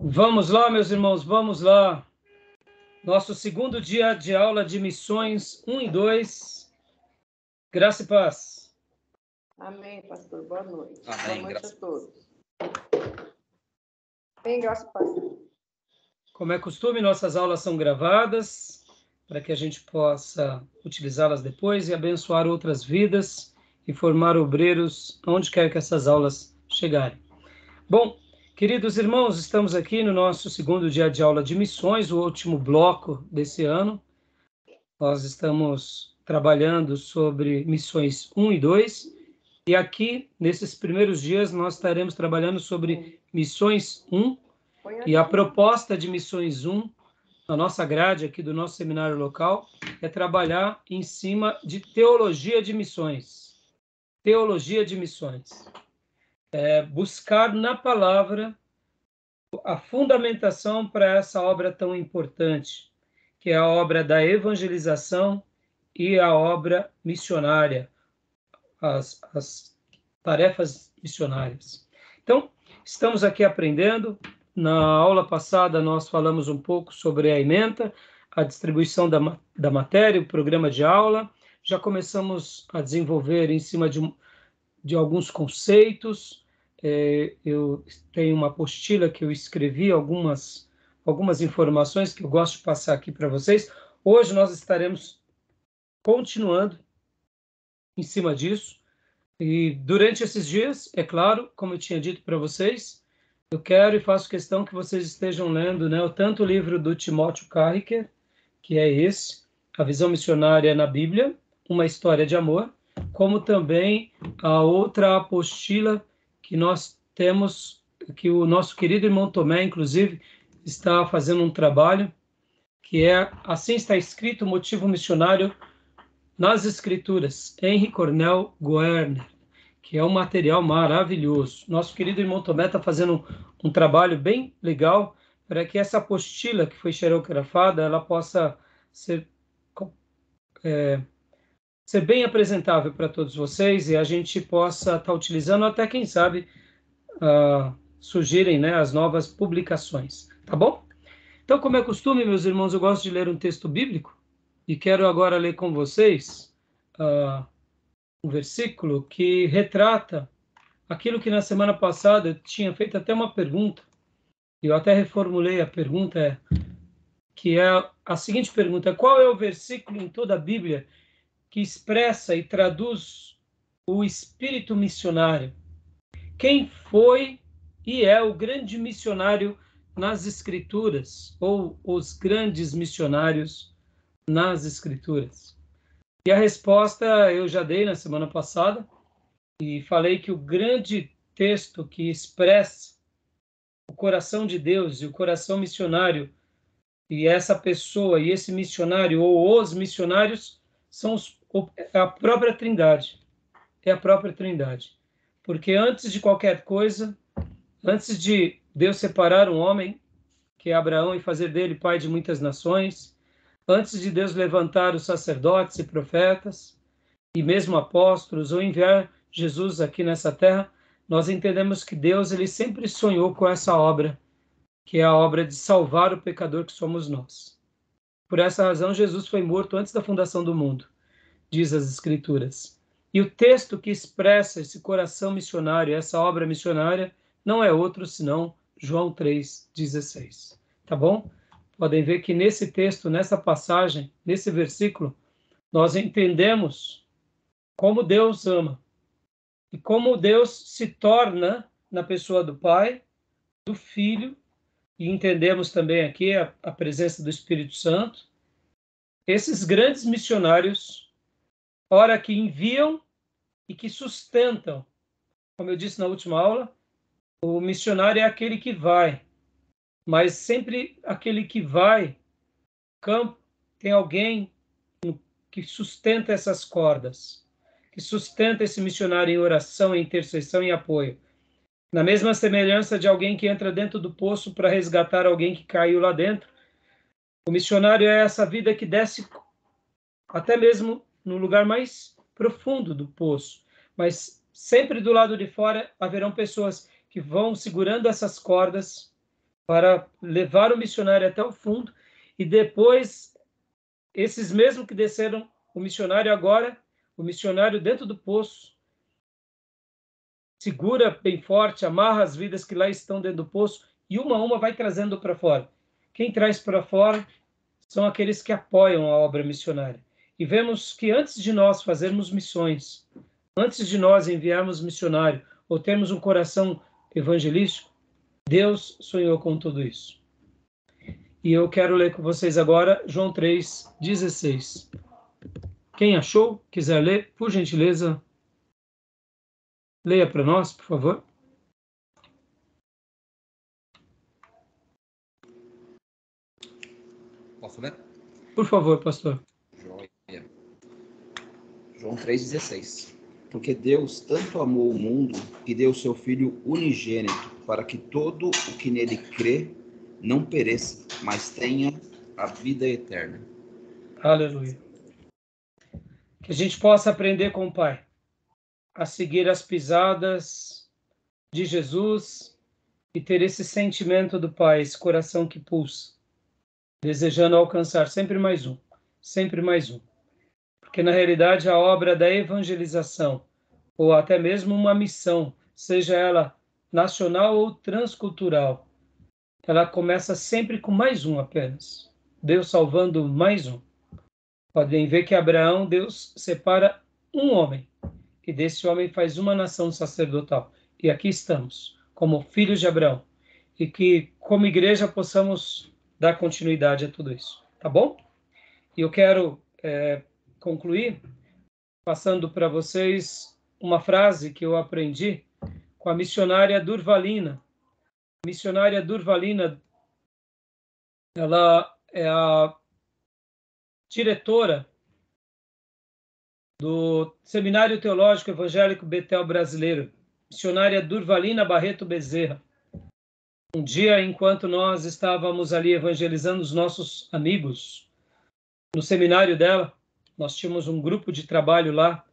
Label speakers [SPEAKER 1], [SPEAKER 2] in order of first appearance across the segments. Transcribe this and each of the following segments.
[SPEAKER 1] Vamos lá, meus irmãos, vamos lá. Nosso segundo dia de aula de missões 1 e 2. Graça e paz.
[SPEAKER 2] Amém, pastor. Boa noite.
[SPEAKER 3] Amém,
[SPEAKER 2] Boa noite
[SPEAKER 3] graça.
[SPEAKER 2] a todos. Bem, graça e paz.
[SPEAKER 1] Como é costume, nossas aulas são gravadas para que a gente possa utilizá-las depois e abençoar outras vidas e formar obreiros onde quer que essas aulas chegarem. Bom, queridos irmãos, estamos aqui no nosso segundo dia de aula de missões, o último bloco desse ano. Nós estamos trabalhando sobre missões 1 e 2, e aqui, nesses primeiros dias, nós estaremos trabalhando sobre missões 1
[SPEAKER 2] Põe
[SPEAKER 1] e a proposta de Missões 1, na nossa grade aqui do nosso seminário local, é trabalhar em cima de teologia de missões. Teologia de missões. É buscar na palavra a fundamentação para essa obra tão importante, que é a obra da evangelização e a obra missionária, as, as tarefas missionárias. Então, estamos aqui aprendendo na aula passada, nós falamos um pouco sobre a ementa, a distribuição da, da matéria, o programa de aula. Já começamos a desenvolver em cima de, um- de alguns conceitos. É, eu tenho uma apostila que eu escrevi, algumas, algumas informações que eu gosto de passar aqui para vocês. Hoje nós estaremos continuando em cima disso. E durante esses dias, é claro, como eu tinha dito para vocês, eu quero e faço questão que vocês estejam lendo, né, tanto o livro do Timóteo Carricker, que é esse, A Visão Missionária na Bíblia, Uma História de Amor, como também a outra apostila que nós temos, que o nosso querido irmão Tomé, inclusive, está fazendo um trabalho, que é Assim está escrito o motivo missionário nas Escrituras, Henry Cornell Guerner que é um material maravilhoso. Nosso querido irmão Tomé está fazendo um, um trabalho bem legal para que essa apostila que foi xerografada ela possa ser, é, ser bem apresentável para todos vocês e a gente possa estar utilizando até, quem sabe, ah, surgirem né, as novas publicações. Tá bom? Então, como é costume, meus irmãos, eu gosto de ler um texto bíblico e quero agora ler com vocês ah, um versículo que retrata aquilo que na semana passada eu tinha feito até uma pergunta, eu até reformulei a pergunta, que é a seguinte pergunta: qual é o versículo em toda a Bíblia que expressa e traduz o espírito missionário? Quem foi e é o grande missionário nas Escrituras, ou os grandes missionários nas Escrituras? E a resposta eu já dei na semana passada e falei que o grande texto que expressa o coração de Deus e o coração missionário e essa pessoa e esse missionário ou os missionários são os, a própria Trindade. É a própria Trindade. Porque antes de qualquer coisa, antes de Deus separar um homem, que é Abraão, e fazer dele pai de muitas nações, antes de Deus levantar os sacerdotes e profetas, e mesmo apóstolos, ou enviar Jesus aqui nessa terra, nós entendemos que Deus ele sempre sonhou com essa obra, que é a obra de salvar o pecador que somos nós. Por essa razão, Jesus foi morto antes da fundação do mundo, diz as Escrituras. E o texto que expressa esse coração missionário, essa obra missionária, não é outro senão João 3,16. Tá bom? podem ver que nesse texto, nessa passagem, nesse versículo, nós entendemos como Deus ama e como Deus se torna na pessoa do Pai, do Filho, e entendemos também aqui a, a presença do Espírito Santo. Esses grandes missionários, ora que enviam e que sustentam, como eu disse na última aula, o missionário é aquele que vai, mas sempre aquele que vai campo tem alguém que sustenta essas cordas, que sustenta esse missionário em oração, em intercessão e apoio. Na mesma semelhança de alguém que entra dentro do poço para resgatar alguém que caiu lá dentro, o missionário é essa vida que desce até mesmo no lugar mais profundo do poço, mas sempre do lado de fora haverão pessoas que vão segurando essas cordas para levar o missionário até o fundo e depois esses mesmos que desceram o missionário agora, o missionário dentro do poço, segura bem forte, amarra as vidas que lá estão dentro do poço e uma a uma vai trazendo para fora. Quem traz para fora são aqueles que apoiam a obra missionária. E vemos que antes de nós fazermos missões, antes de nós enviarmos missionário ou termos um coração evangelístico, Deus sonhou com tudo isso. E eu quero ler com vocês agora João 3:16. Quem achou, quiser ler, por gentileza, leia para nós, por favor.
[SPEAKER 3] Posso ler?
[SPEAKER 1] Por favor, pastor.
[SPEAKER 3] Joia. João 3,16. Porque Deus tanto amou o mundo e deu seu Filho unigênito para que todo o que nele crê não pereça, mas tenha a vida eterna.
[SPEAKER 1] Aleluia. Que a gente possa aprender com o Pai a seguir as pisadas de Jesus e ter esse sentimento do Pai, esse coração que pulsa, desejando alcançar sempre mais um, sempre mais um. Porque na realidade a obra da evangelização, ou até mesmo uma missão, seja ela nacional ou transcultural, ela começa sempre com mais um apenas. Deus salvando mais um. Podem ver que Abraão, Deus separa um homem, e desse homem faz uma nação sacerdotal. E aqui estamos, como filhos de Abraão, e que, como igreja, possamos dar continuidade a tudo isso. Tá bom? E eu quero é, concluir passando para vocês uma frase que eu aprendi com a missionária Durvalina. A missionária Durvalina, ela é a diretora do Seminário Teológico Evangélico Betel Brasileiro, missionária Durvalina Barreto Bezerra. Um dia, enquanto nós estávamos ali evangelizando os nossos amigos, no seminário dela, nós tínhamos um grupo de trabalho lá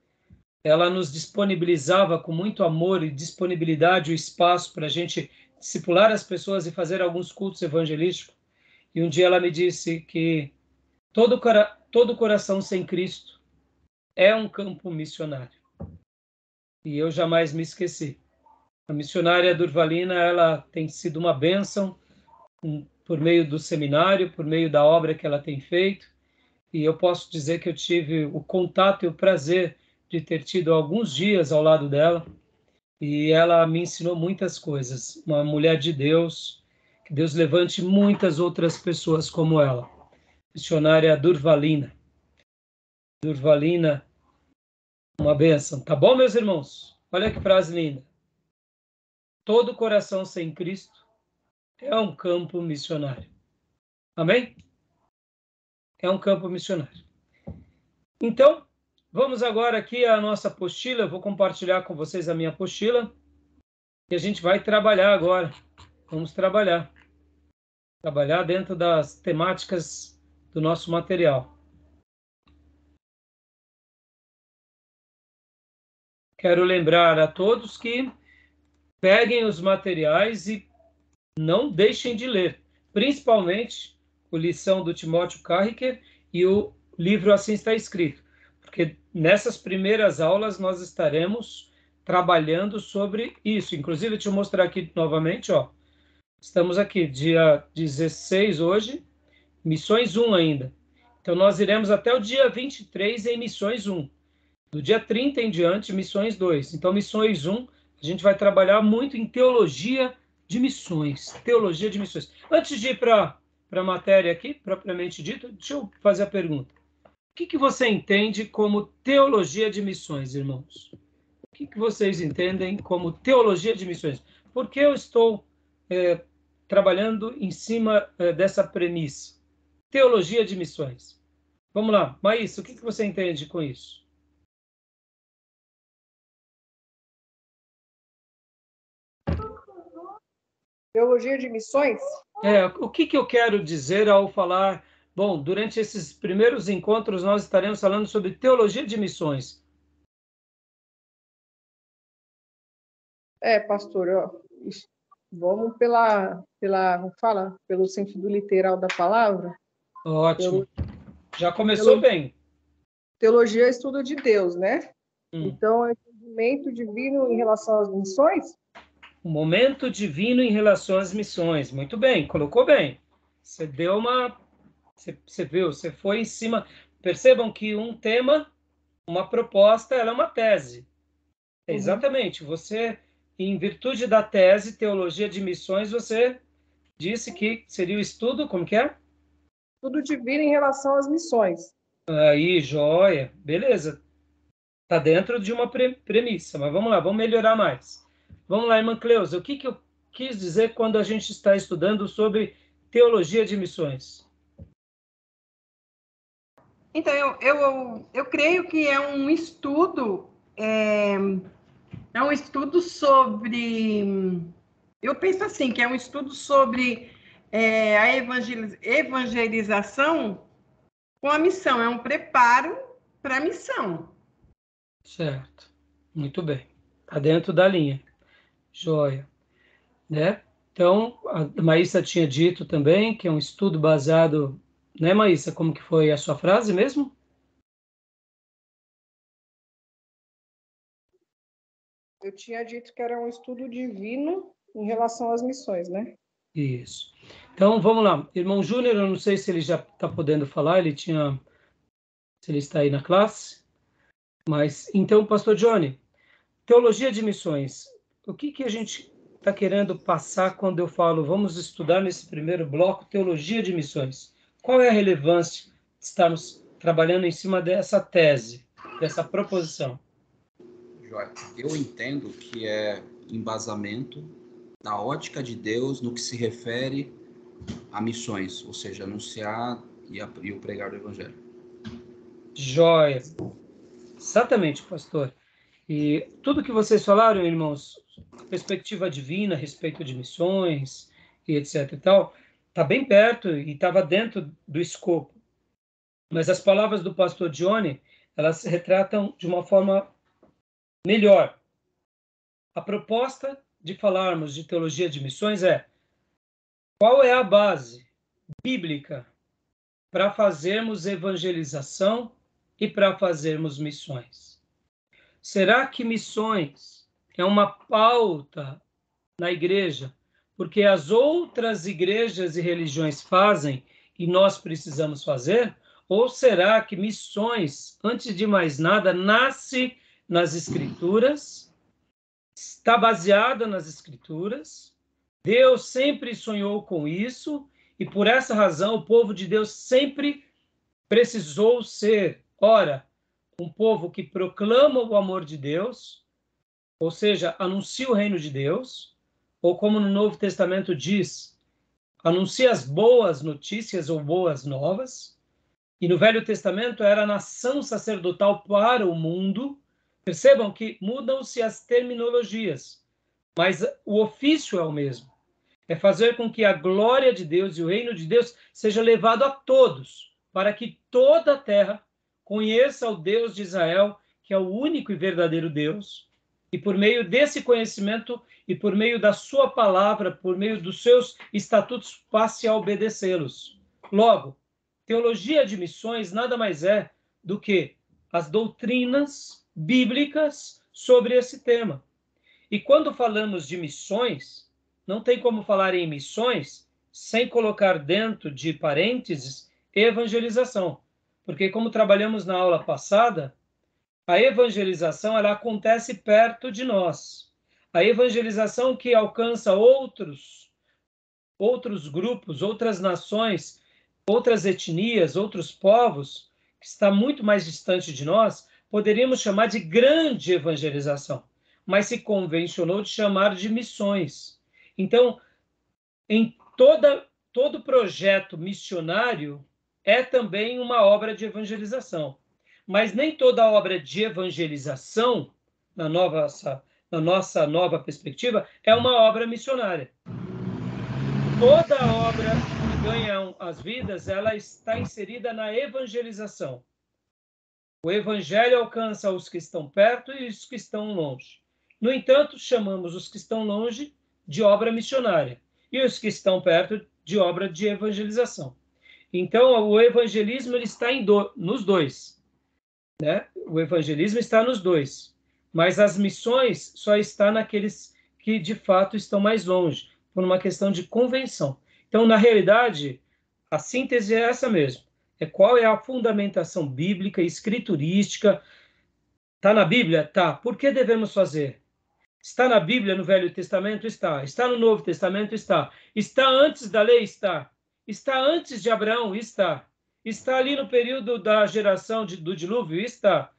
[SPEAKER 1] ela nos disponibilizava com muito amor e disponibilidade o espaço para a gente discipular as pessoas e fazer alguns cultos evangelísticos. E um dia ela me disse que todo, todo coração sem Cristo é um campo missionário. E eu jamais me esqueci. A missionária Durvalina, ela tem sido uma bênção por meio do seminário, por meio da obra que ela tem feito. E eu posso dizer que eu tive o contato e o prazer de ter tido alguns dias ao lado dela e ela me ensinou muitas coisas. Uma mulher de Deus, que Deus levante muitas outras pessoas como ela. Missionária Durvalina. Durvalina, uma benção. Tá bom, meus irmãos? Olha que frase linda. Todo coração sem Cristo é um campo missionário. Amém? É um campo missionário. Então, Vamos agora aqui à nossa apostila. Eu vou compartilhar com vocês a minha apostila. E a gente vai trabalhar agora. Vamos trabalhar. Trabalhar dentro das temáticas do nosso material. Quero lembrar a todos que peguem os materiais e não deixem de ler, principalmente o lição do Timóteo Carricker e o livro Assim Está Escrito porque nessas primeiras aulas nós estaremos trabalhando sobre isso. Inclusive, deixa eu mostrar aqui novamente, ó. Estamos aqui, dia 16 hoje, missões 1 ainda. Então, nós iremos até o dia 23 em missões 1. Do dia 30 em diante, missões 2. Então, missões 1, a gente vai trabalhar muito em teologia de missões. Teologia de missões. Antes de ir para a matéria aqui, propriamente dita, deixa eu fazer a pergunta. O que, que você entende como teologia de missões, irmãos? O que, que vocês entendem como teologia de missões? Por que eu estou é, trabalhando em cima é, dessa premissa? Teologia de missões. Vamos lá, Maísa, o que, que você entende com isso?
[SPEAKER 2] Teologia de missões?
[SPEAKER 1] É, o que, que eu quero dizer ao falar Bom, durante esses primeiros encontros, nós estaremos falando sobre teologia de missões.
[SPEAKER 2] É, pastor, vamos pela, pela, como fala, pelo sentido literal da palavra.
[SPEAKER 1] Ótimo. Já começou bem.
[SPEAKER 2] Teologia é estudo de Deus, né? Hum. Então, é entendimento divino em relação às missões?
[SPEAKER 1] O momento divino em relação às missões. Muito bem, colocou bem. Você deu uma. Você, você viu, você foi em cima. Percebam que um tema, uma proposta, ela é uma tese. Uhum. Exatamente. Você, em virtude da tese, teologia de missões, você disse que seria o estudo, como que é?
[SPEAKER 2] Estudo divino em relação às missões.
[SPEAKER 1] Aí, joia. Beleza. Está dentro de uma pre premissa, mas vamos lá, vamos melhorar mais. Vamos lá, irmã Cleusa, o que, que eu quis dizer quando a gente está estudando sobre teologia de missões?
[SPEAKER 4] Então, eu, eu, eu creio que é um estudo, é, é um estudo sobre. Eu penso assim, que é um estudo sobre é, a evangelização com a missão, é um preparo para a missão.
[SPEAKER 1] Certo. Muito bem. Está dentro da linha. Joia. Né? Então, a Maísa tinha dito também que é um estudo baseado, né, Maísa? Como que foi a sua frase mesmo?
[SPEAKER 2] Eu tinha dito que era um estudo divino em relação às missões, né?
[SPEAKER 1] Isso. Então, vamos lá. Irmão Júnior, eu não sei se ele já está podendo falar, ele tinha... Se ele está aí na classe. Mas, então, pastor Johnny, teologia de missões, o que, que a gente está querendo passar quando eu falo vamos estudar nesse primeiro bloco teologia de missões? Qual é a relevância de estarmos trabalhando em cima dessa tese, dessa proposição?
[SPEAKER 3] Eu entendo que é embasamento da ótica de Deus no que se refere a missões, ou seja, anunciar e, a, e o pregar do evangelho.
[SPEAKER 1] Joia. Exatamente, pastor. E tudo que vocês falaram, irmãos, perspectiva divina a respeito de missões e etc e tal, está bem perto e estava dentro do escopo. Mas as palavras do pastor Johnny, elas retratam de uma forma melhor. A proposta de falarmos de teologia de missões é qual é a base bíblica para fazermos evangelização e para fazermos missões. Será que missões é uma pauta na igreja porque as outras igrejas e religiões fazem e nós precisamos fazer? Ou será que missões, antes de mais nada, nasce nas escrituras, está baseada nas escrituras? Deus sempre sonhou com isso e por essa razão o povo de Deus sempre precisou ser Ora, um povo que proclama o amor de Deus, ou seja, anuncia o reino de Deus, ou como no Novo Testamento diz, anuncia as boas notícias ou boas novas, e no Velho Testamento era a nação sacerdotal para o mundo. Percebam que mudam-se as terminologias, mas o ofício é o mesmo. É fazer com que a glória de Deus e o reino de Deus seja levado a todos, para que toda a terra conheça o Deus de Israel, que é o único e verdadeiro Deus, e por meio desse conhecimento e por meio da sua palavra, por meio dos seus estatutos, passe a obedecê-los. Logo, teologia de missões nada mais é do que as doutrinas bíblicas sobre esse tema. E quando falamos de missões, não tem como falar em missões sem colocar dentro de parênteses evangelização. Porque como trabalhamos na aula passada, a evangelização ela acontece perto de nós. A evangelização que alcança outros outros grupos, outras nações, outras etnias, outros povos, que está muito mais distante de nós, poderíamos chamar de grande evangelização, mas se convencionou de chamar de missões. Então, em toda todo projeto missionário é também uma obra de evangelização. Mas nem toda obra de evangelização, na, nova, na nossa nova perspectiva, é uma obra missionária. Toda obra que ganha as vidas, ela está inserida na evangelização. O evangelho alcança os que estão perto e os que estão longe. No entanto, chamamos os que estão longe de obra missionária e os que estão perto de obra de evangelização. Então, o evangelismo ele está do, nos dois. Né? O evangelismo está nos dois. Mas as missões só está naqueles que de fato estão mais longe, por uma questão de convenção. Então, na realidade, a síntese é essa mesmo. É qual é a fundamentação bíblica, escriturística. Está na Bíblia? Tá. Por que devemos fazer? Está na Bíblia, no Velho Testamento? Está. Está no Novo Testamento? Está. Está antes da lei? Está. Está antes de Abraão? Está. Está ali no período da geração de, do dilúvio? Está.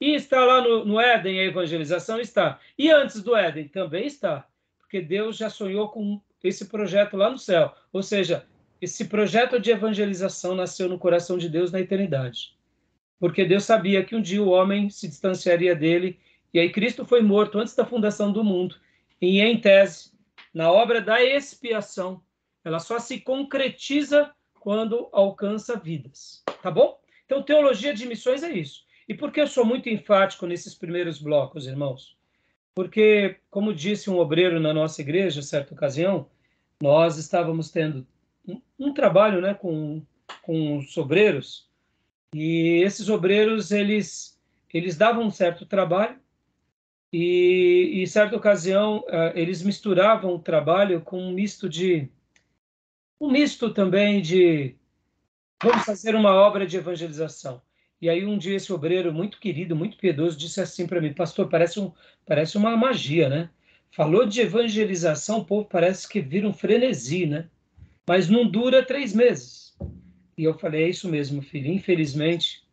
[SPEAKER 1] E está lá no, no Éden a evangelização? Está. E antes do Éden? Também está. Porque Deus já sonhou com esse projeto lá no céu. Ou seja, esse projeto de evangelização nasceu no coração de Deus na eternidade. Porque Deus sabia que um dia o homem se distanciaria dele, e aí Cristo foi morto antes da fundação do mundo. E em tese, na obra da expiação, ela só se concretiza quando alcança vidas. Tá bom? Então, teologia de missões é isso. E por que eu sou muito enfático nesses primeiros blocos, irmãos? Porque, como disse um obreiro na nossa igreja, certa ocasião, nós estávamos tendo um, um trabalho né, com, com os obreiros, e esses obreiros, eles, eles davam um certo trabalho, e, em certa ocasião, uh, eles misturavam o trabalho com um misto de... um misto também de... vamos fazer uma obra de evangelização. E aí um dia esse obreiro muito querido, muito piedoso, disse assim para mim, pastor, parece, um, parece uma magia, né? Falou de evangelização, o povo parece que vira um frenesi, né? Mas não dura três meses. E eu falei, é isso mesmo, filho. Infelizmente,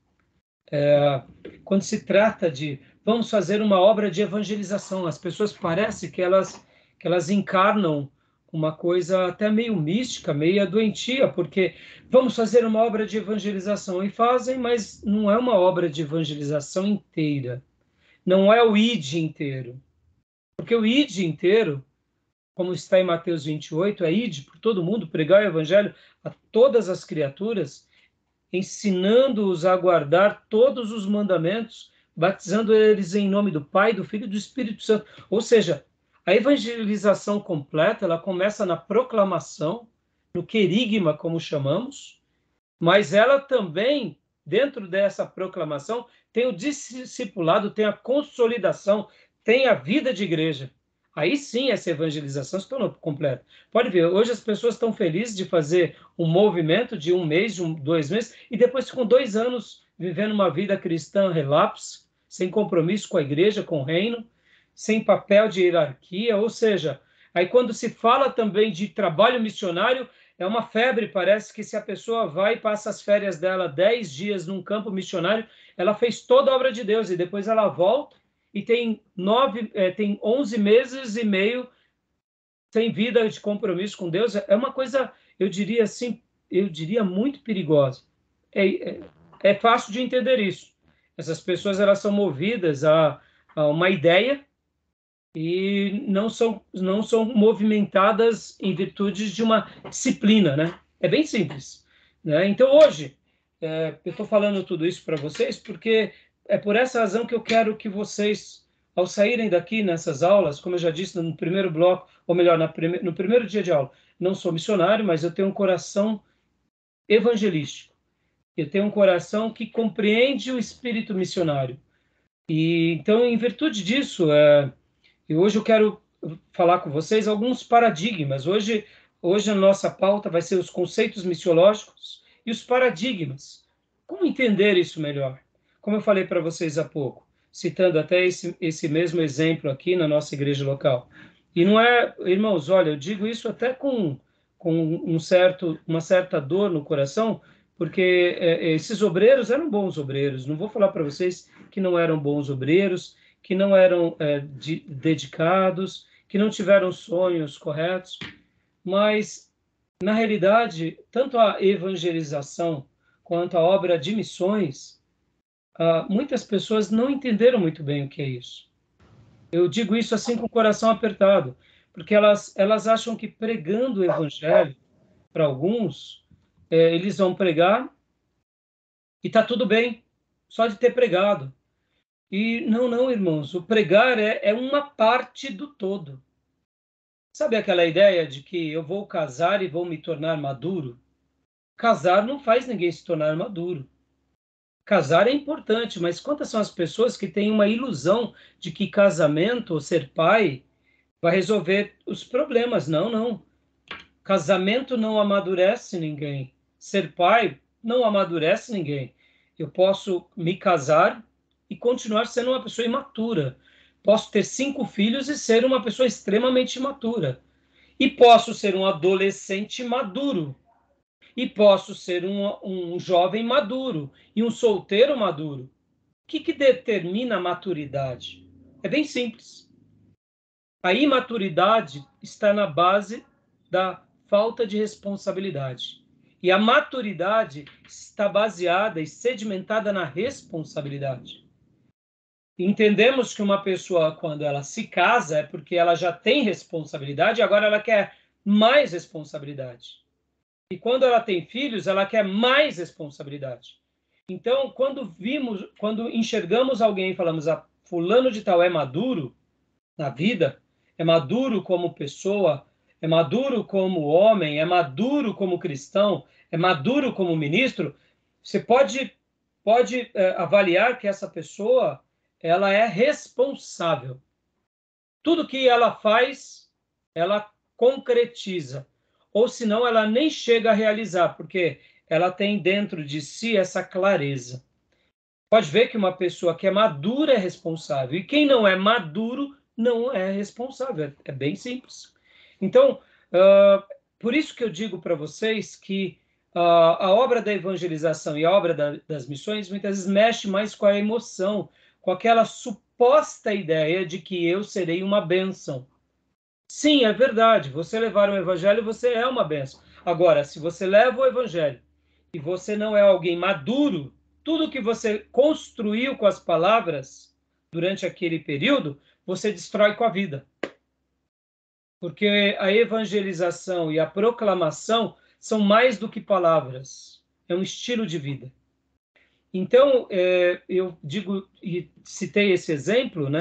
[SPEAKER 1] é, quando se trata de vamos fazer uma obra de evangelização, as pessoas parece que elas que elas encarnam uma coisa até meio mística, meio doentia, porque vamos fazer uma obra de evangelização e fazem, mas não é uma obra de evangelização inteira. Não é o id inteiro. Porque o id inteiro, como está em Mateus 28, é id por todo mundo, pregar o evangelho a todas as criaturas, ensinando-os a guardar todos os mandamentos, batizando eles em nome do Pai, do Filho e do Espírito Santo. Ou seja, a evangelização completa, ela começa na proclamação, no querigma, como chamamos, mas ela também, dentro dessa proclamação, tem o discipulado, tem a consolidação, tem a vida de igreja. Aí sim essa evangelização se tornou completa. Pode ver, hoje as pessoas estão felizes de fazer um movimento de um mês, de um, dois meses, e depois ficam dois anos vivendo uma vida cristã relapse, sem compromisso com a igreja, com o reino, sem papel de hierarquia, ou seja, aí quando se fala também de trabalho missionário, é uma febre, parece que se a pessoa vai e passa as férias dela dez dias num campo missionário, ela fez toda a obra de Deus e depois ela volta e tem nove, é, tem onze meses e meio sem vida de compromisso com Deus. É uma coisa, eu diria assim, eu diria muito perigosa. É, é, é fácil de entender isso. Essas pessoas elas são movidas a, a uma ideia e não são, não são movimentadas em virtude de uma disciplina, né? É bem simples. Né? Então, hoje, é, eu estou falando tudo isso para vocês porque é por essa razão que eu quero que vocês, ao saírem daqui nessas aulas, como eu já disse no primeiro bloco, ou melhor, prime no primeiro dia de aula, não sou missionário, mas eu tenho um coração evangelístico. Eu tenho um coração que compreende o espírito missionário. E então, em virtude disso, é, e hoje eu quero falar com vocês alguns paradigmas. Hoje, hoje a nossa pauta vai ser os conceitos missiológicos e os paradigmas. Como entender isso melhor? Como eu falei para vocês há pouco, citando até esse, esse mesmo exemplo aqui na nossa igreja local. E não é, irmãos, olha, eu digo isso até com, com um certo, uma certa dor no coração, porque é, esses obreiros eram bons obreiros. Não vou falar para vocês que não eram bons obreiros, que não eram é, de, dedicados, que não tiveram sonhos corretos, mas, na realidade, tanto a evangelização quanto a obra de missões, ah, muitas pessoas não entenderam muito bem o que é isso. Eu digo isso assim com o coração apertado, porque elas, elas acham que pregando o evangelho, para alguns, é, eles vão pregar e está tudo bem, só de ter pregado. E não, não, irmãos, o pregar é, é uma parte do todo. Sabe aquela ideia de que eu vou casar e vou me tornar maduro? Casar não faz ninguém se tornar maduro. Casar é importante, mas quantas são as pessoas que têm uma ilusão de que casamento ou ser pai vai resolver os problemas? Não, não. Casamento não amadurece ninguém. Ser pai não amadurece ninguém. Eu posso me casar e continuar sendo uma pessoa imatura. Posso ter cinco filhos e ser uma pessoa extremamente imatura. E posso ser um adolescente maduro. E posso ser um, um jovem maduro e um solteiro maduro. O que, que determina a maturidade? É bem simples. A imaturidade está na base da falta de responsabilidade. E a maturidade está baseada e sedimentada na responsabilidade. Entendemos que uma pessoa, quando ela se casa, é porque ela já tem responsabilidade agora ela quer mais responsabilidade. E quando ela tem filhos, ela quer mais responsabilidade. Então, quando vimos, quando enxergamos alguém e falamos, ah, fulano de tal é maduro na vida, é maduro como pessoa, é maduro como homem, é maduro como cristão, é maduro como ministro, você pode, pode é, avaliar que essa pessoa ela é responsável. Tudo que ela faz, ela concretiza. Ou senão ela nem chega a realizar, porque ela tem dentro de si essa clareza. Pode ver que uma pessoa que é madura é responsável, e quem não é maduro não é responsável. É bem simples. Então, uh, por isso que eu digo para vocês que uh, a obra da evangelização e a obra da, das missões muitas vezes mexe mais com a emoção, com aquela suposta ideia de que eu serei uma bênção. Sim, é verdade. Você levar o evangelho, você é uma bênção. Agora, se você leva o evangelho e você não é alguém maduro, tudo que você construiu com as palavras durante aquele período, você destrói com a vida. Porque a evangelização e a proclamação são mais do que palavras, é um estilo de vida. Então, é, eu digo, e citei esse exemplo, né?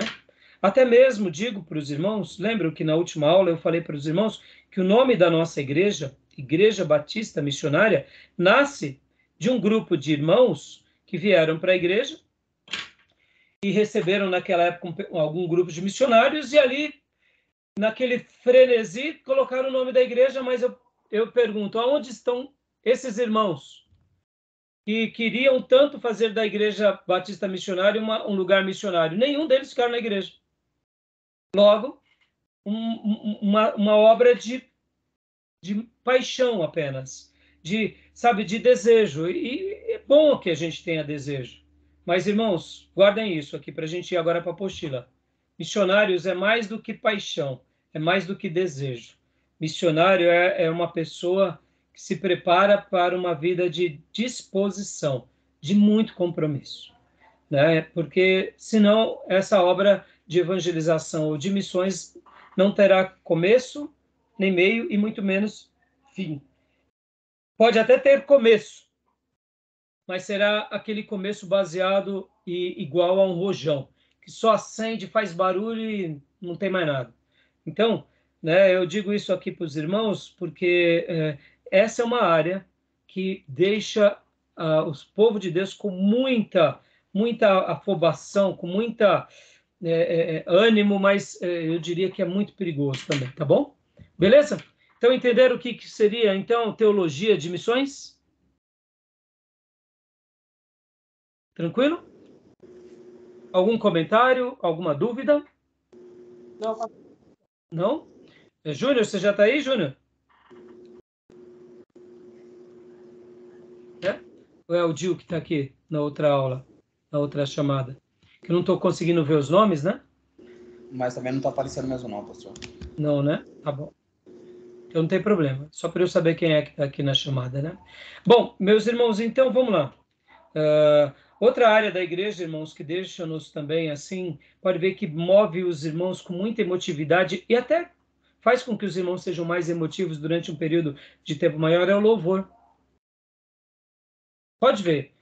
[SPEAKER 1] Até mesmo digo para os irmãos, lembram que na última aula eu falei para os irmãos que o nome da nossa igreja, Igreja Batista Missionária, nasce de um grupo de irmãos que vieram para a igreja e receberam naquela época algum grupo de missionários e ali naquele frenesi, colocaram o nome da igreja, mas eu, eu pergunto, aonde estão esses irmãos que queriam tanto fazer da igreja batista missionária uma, um lugar missionário? Nenhum deles ficaram na igreja. Logo, um, uma, uma obra de, de paixão apenas, de, sabe, de desejo. E é bom que a gente tenha desejo. Mas, irmãos, guardem isso aqui para a gente ir agora para a apostila. Missionários é mais do que paixão é mais do que desejo. Missionário é, é uma pessoa que se prepara para uma vida de disposição, de muito compromisso. Né? Porque, senão, essa obra de evangelização ou de missões não terá começo, nem meio e muito menos fim. Pode até ter começo, mas será aquele começo baseado e igual a um rojão, que só acende, faz barulho e não tem mais nada. Então, né, eu digo isso aqui para os irmãos porque é, essa é uma área que deixa uh, os povos de Deus com muita, muita afobação, com muita é, é, é ânimo, mas é, eu diria que é muito perigoso também, tá bom? Beleza? Então, entenderam o que, que seria, então, teologia de missões? Tranquilo? Algum comentário? Alguma dúvida?
[SPEAKER 2] Não,
[SPEAKER 1] não? É, Júnior, você já está aí, Júnior? É? Ou é o Dil que está aqui na outra aula, na outra chamada? Que eu não estou conseguindo ver os nomes, né?
[SPEAKER 3] Mas também não está aparecendo mesmo não, pastor.
[SPEAKER 1] Não, né? Tá bom. Então não tem problema. Só para eu saber quem é que está aqui na chamada, né? Bom, meus irmãos, então vamos lá. Uh, Outra área da igreja, irmãos, que deixa-nos também assim, pode ver que move os irmãos com muita emotividade e até faz com que os irmãos sejam mais emotivos durante um período de tempo maior, é o louvor. Pode ver.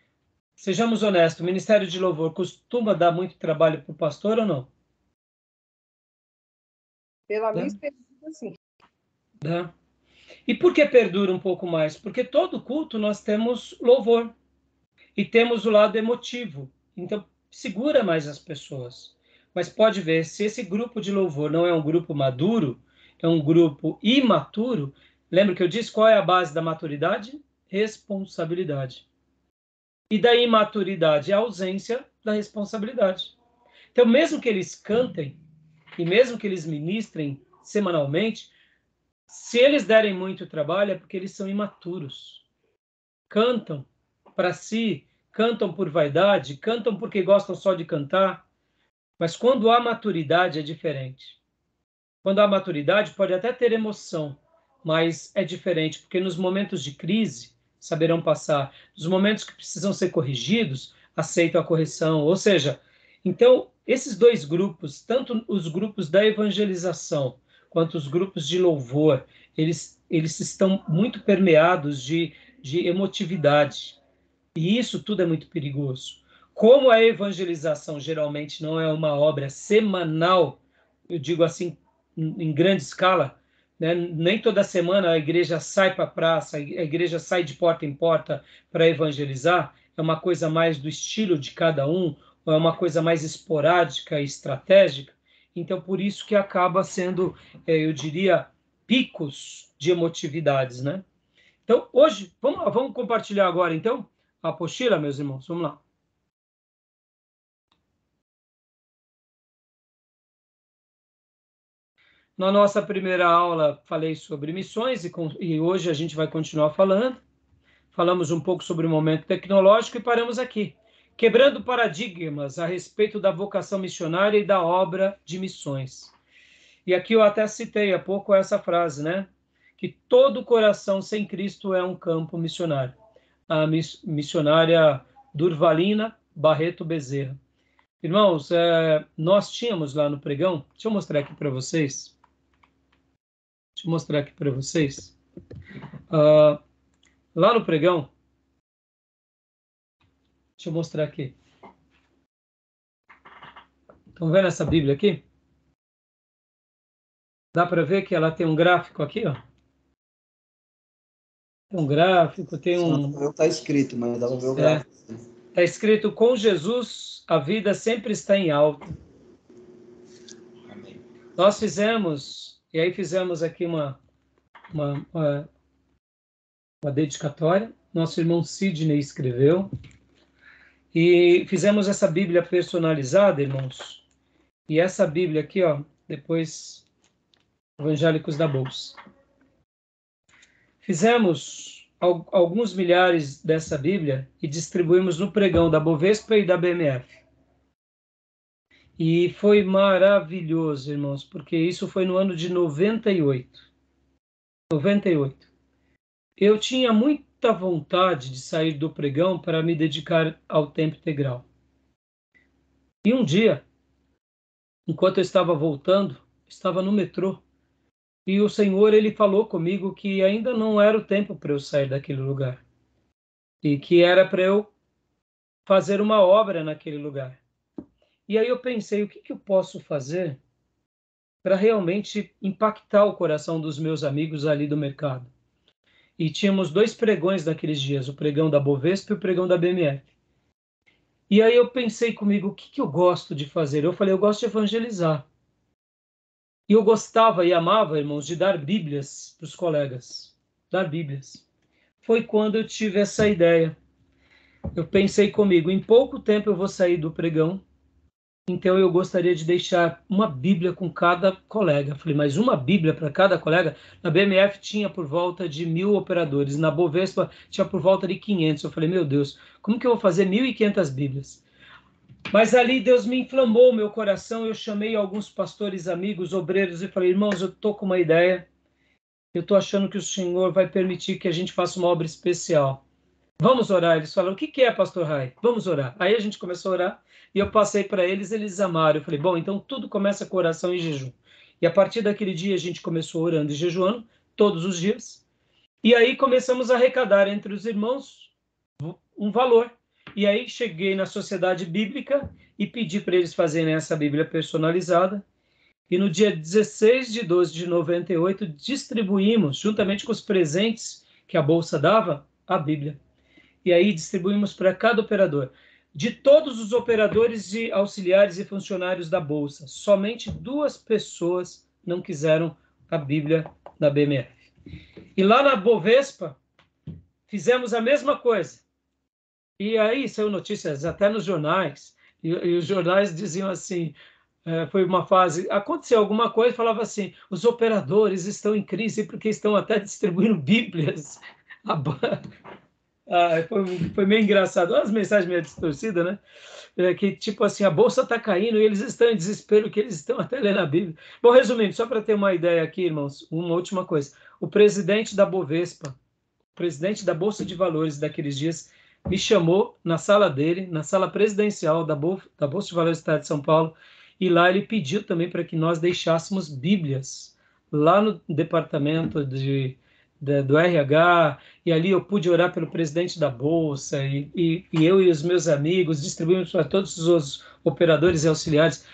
[SPEAKER 1] Sejamos honestos, o ministério de louvor costuma dar muito trabalho para o pastor ou não?
[SPEAKER 2] Pela minha experiência, sim.
[SPEAKER 1] Né? E por que perdura um pouco mais? Porque todo culto nós temos louvor e temos o lado emotivo. Então, segura mais as pessoas. Mas pode ver, se esse grupo de louvor não é um grupo maduro, é um grupo imaturo, lembra que eu disse qual é a base da maturidade? Responsabilidade. E da imaturidade, a ausência da responsabilidade. Então, mesmo que eles cantem, e mesmo que eles ministrem semanalmente, se eles derem muito trabalho é porque eles são imaturos. Cantam para si, cantam por vaidade, cantam porque gostam só de cantar. Mas quando há maturidade é diferente. Quando há maturidade pode até ter emoção, mas é diferente, porque nos momentos de crise saberão passar. Nos momentos que precisam ser corrigidos, aceitam a correção. Ou seja, então, esses dois grupos, tanto os grupos da evangelização quanto os grupos de louvor, eles, eles estão muito permeados de, de emotividade. E isso tudo é muito perigoso. Como a evangelização geralmente não é uma obra semanal, eu digo assim, em grande escala, né? nem toda semana a igreja sai para a praça, a igreja sai de porta em porta para evangelizar, é uma coisa mais do estilo de cada um, ou é uma coisa mais esporádica e estratégica. Então, por isso que acaba sendo, é, eu diria, picos de emotividades, né? Então, hoje, vamos, vamos compartilhar agora, então, a apostila, meus irmãos. Vamos lá. Na nossa primeira aula, falei sobre missões e, com, e, hoje a gente vai continuar falando. Falamos um pouco sobre o momento tecnológico e paramos aqui quebrando paradigmas a respeito da vocação missionária e da obra de missões. E aqui eu até citei há pouco essa frase, né? Que todo coração sem Cristo é um campo missionário. A missionária Durvalina Barreto Bezerra. Irmãos, é, nós tínhamos lá no pregão, deixa eu mostrar aqui para vocês. Deixa eu mostrar aqui para vocês. Uh, lá no pregão, Deixa eu mostrar aqui. Estão vendo essa Bíblia aqui? Dá para ver que ela tem um gráfico aqui, ó. Tem um gráfico, tem um.
[SPEAKER 3] Não está escrito, mas dá para ver o é. gráfico.
[SPEAKER 1] Está escrito: com Jesus a vida sempre está em alta. Amém. Nós fizemos, e aí fizemos aqui uma, uma, uma, uma dedicatória. Nosso irmão Sidney escreveu. E fizemos essa Bíblia personalizada, irmãos. E essa Bíblia aqui, ó, depois Evangélicos da Bolsa. Fizemos alguns milhares dessa Bíblia e distribuímos no pregão da Bovespa e da BMF. E foi maravilhoso, irmãos, porque isso foi no ano de 98. 98. Eu tinha muita vontade de sair do pregão para me dedicar ao tempo integral. E um dia, enquanto eu estava voltando, estava no metrô, e o Senhor ele falou comigo que ainda não era o tempo para eu sair daquele lugar. E que era para eu fazer uma obra naquele lugar. E aí eu pensei, o que, que eu posso fazer para realmente impactar o coração dos meus amigos ali do mercado? e tínhamos dois pregões naqueles dias, o pregão da Bovespa e o pregão da BMF. E aí eu pensei comigo, o que, que eu gosto de fazer? Eu falei, eu gosto de evangelizar. E eu gostava e amava, irmãos, de dar Bíblias para os colegas. Dar Bíblias. Foi quando eu tive essa ideia. Eu pensei comigo, em pouco tempo eu vou sair do pregão então eu gostaria de deixar uma Bíblia com cada colega. Falei, mas uma Bíblia para cada colega? Na BMF tinha por volta de mil operadores, na Bovespa tinha por volta de 500. Eu falei, meu Deus, como que eu vou fazer 1.500 Bíblias? Mas ali Deus me inflamou meu coração. Eu chamei alguns pastores amigos, obreiros e falei, irmãos, eu tô com uma ideia. Eu tô achando que o Senhor vai permitir que a gente faça uma obra especial. Vamos orar. Eles falaram, o que, que é, pastor Rai? Vamos orar. Aí a gente começou a orar e eu passei para eles, eles amaram. Eu falei, bom, então tudo começa com oração e jejum. E a partir daquele dia a gente começou orando e jejuando todos os dias. E aí começamos a arrecadar entre os irmãos um valor. E aí cheguei na sociedade bíblica e pedi para eles fazerem essa Bíblia personalizada. E no dia 16 de 12 de 98, distribuímos, juntamente com os presentes que a Bolsa dava, a Bíblia. E aí distribuímos para cada operador. De todos os operadores e auxiliares e funcionários da Bolsa, somente duas pessoas não quiseram a Bíblia da BMF. E lá na Bovespa, fizemos a mesma coisa. E aí saiu notícias até nos jornais, e, e os jornais diziam assim: é, foi uma fase, aconteceu alguma coisa, falava assim: os operadores estão em crise porque estão até distribuindo Bíblias. Ah, foi, foi, meio engraçado. As mensagens meio distorcidas, né? É que tipo assim, a bolsa está caindo e eles estão em desespero que eles estão até lendo a Bíblia. Bom, resumindo, só para ter uma ideia aqui, irmãos, uma última coisa. O presidente da Bovespa, o presidente da Bolsa de Valores daqueles dias, me chamou na sala dele, na sala presidencial da, da Bolsa de Valores do Estado de São Paulo, e lá ele pediu também para que nós deixássemos Bíblias lá no departamento de, de, do RH, e ali eu pude orar pelo presidente da Bolsa, e, e, e eu e os meus amigos distribuímos para todos os operadores e auxiliares.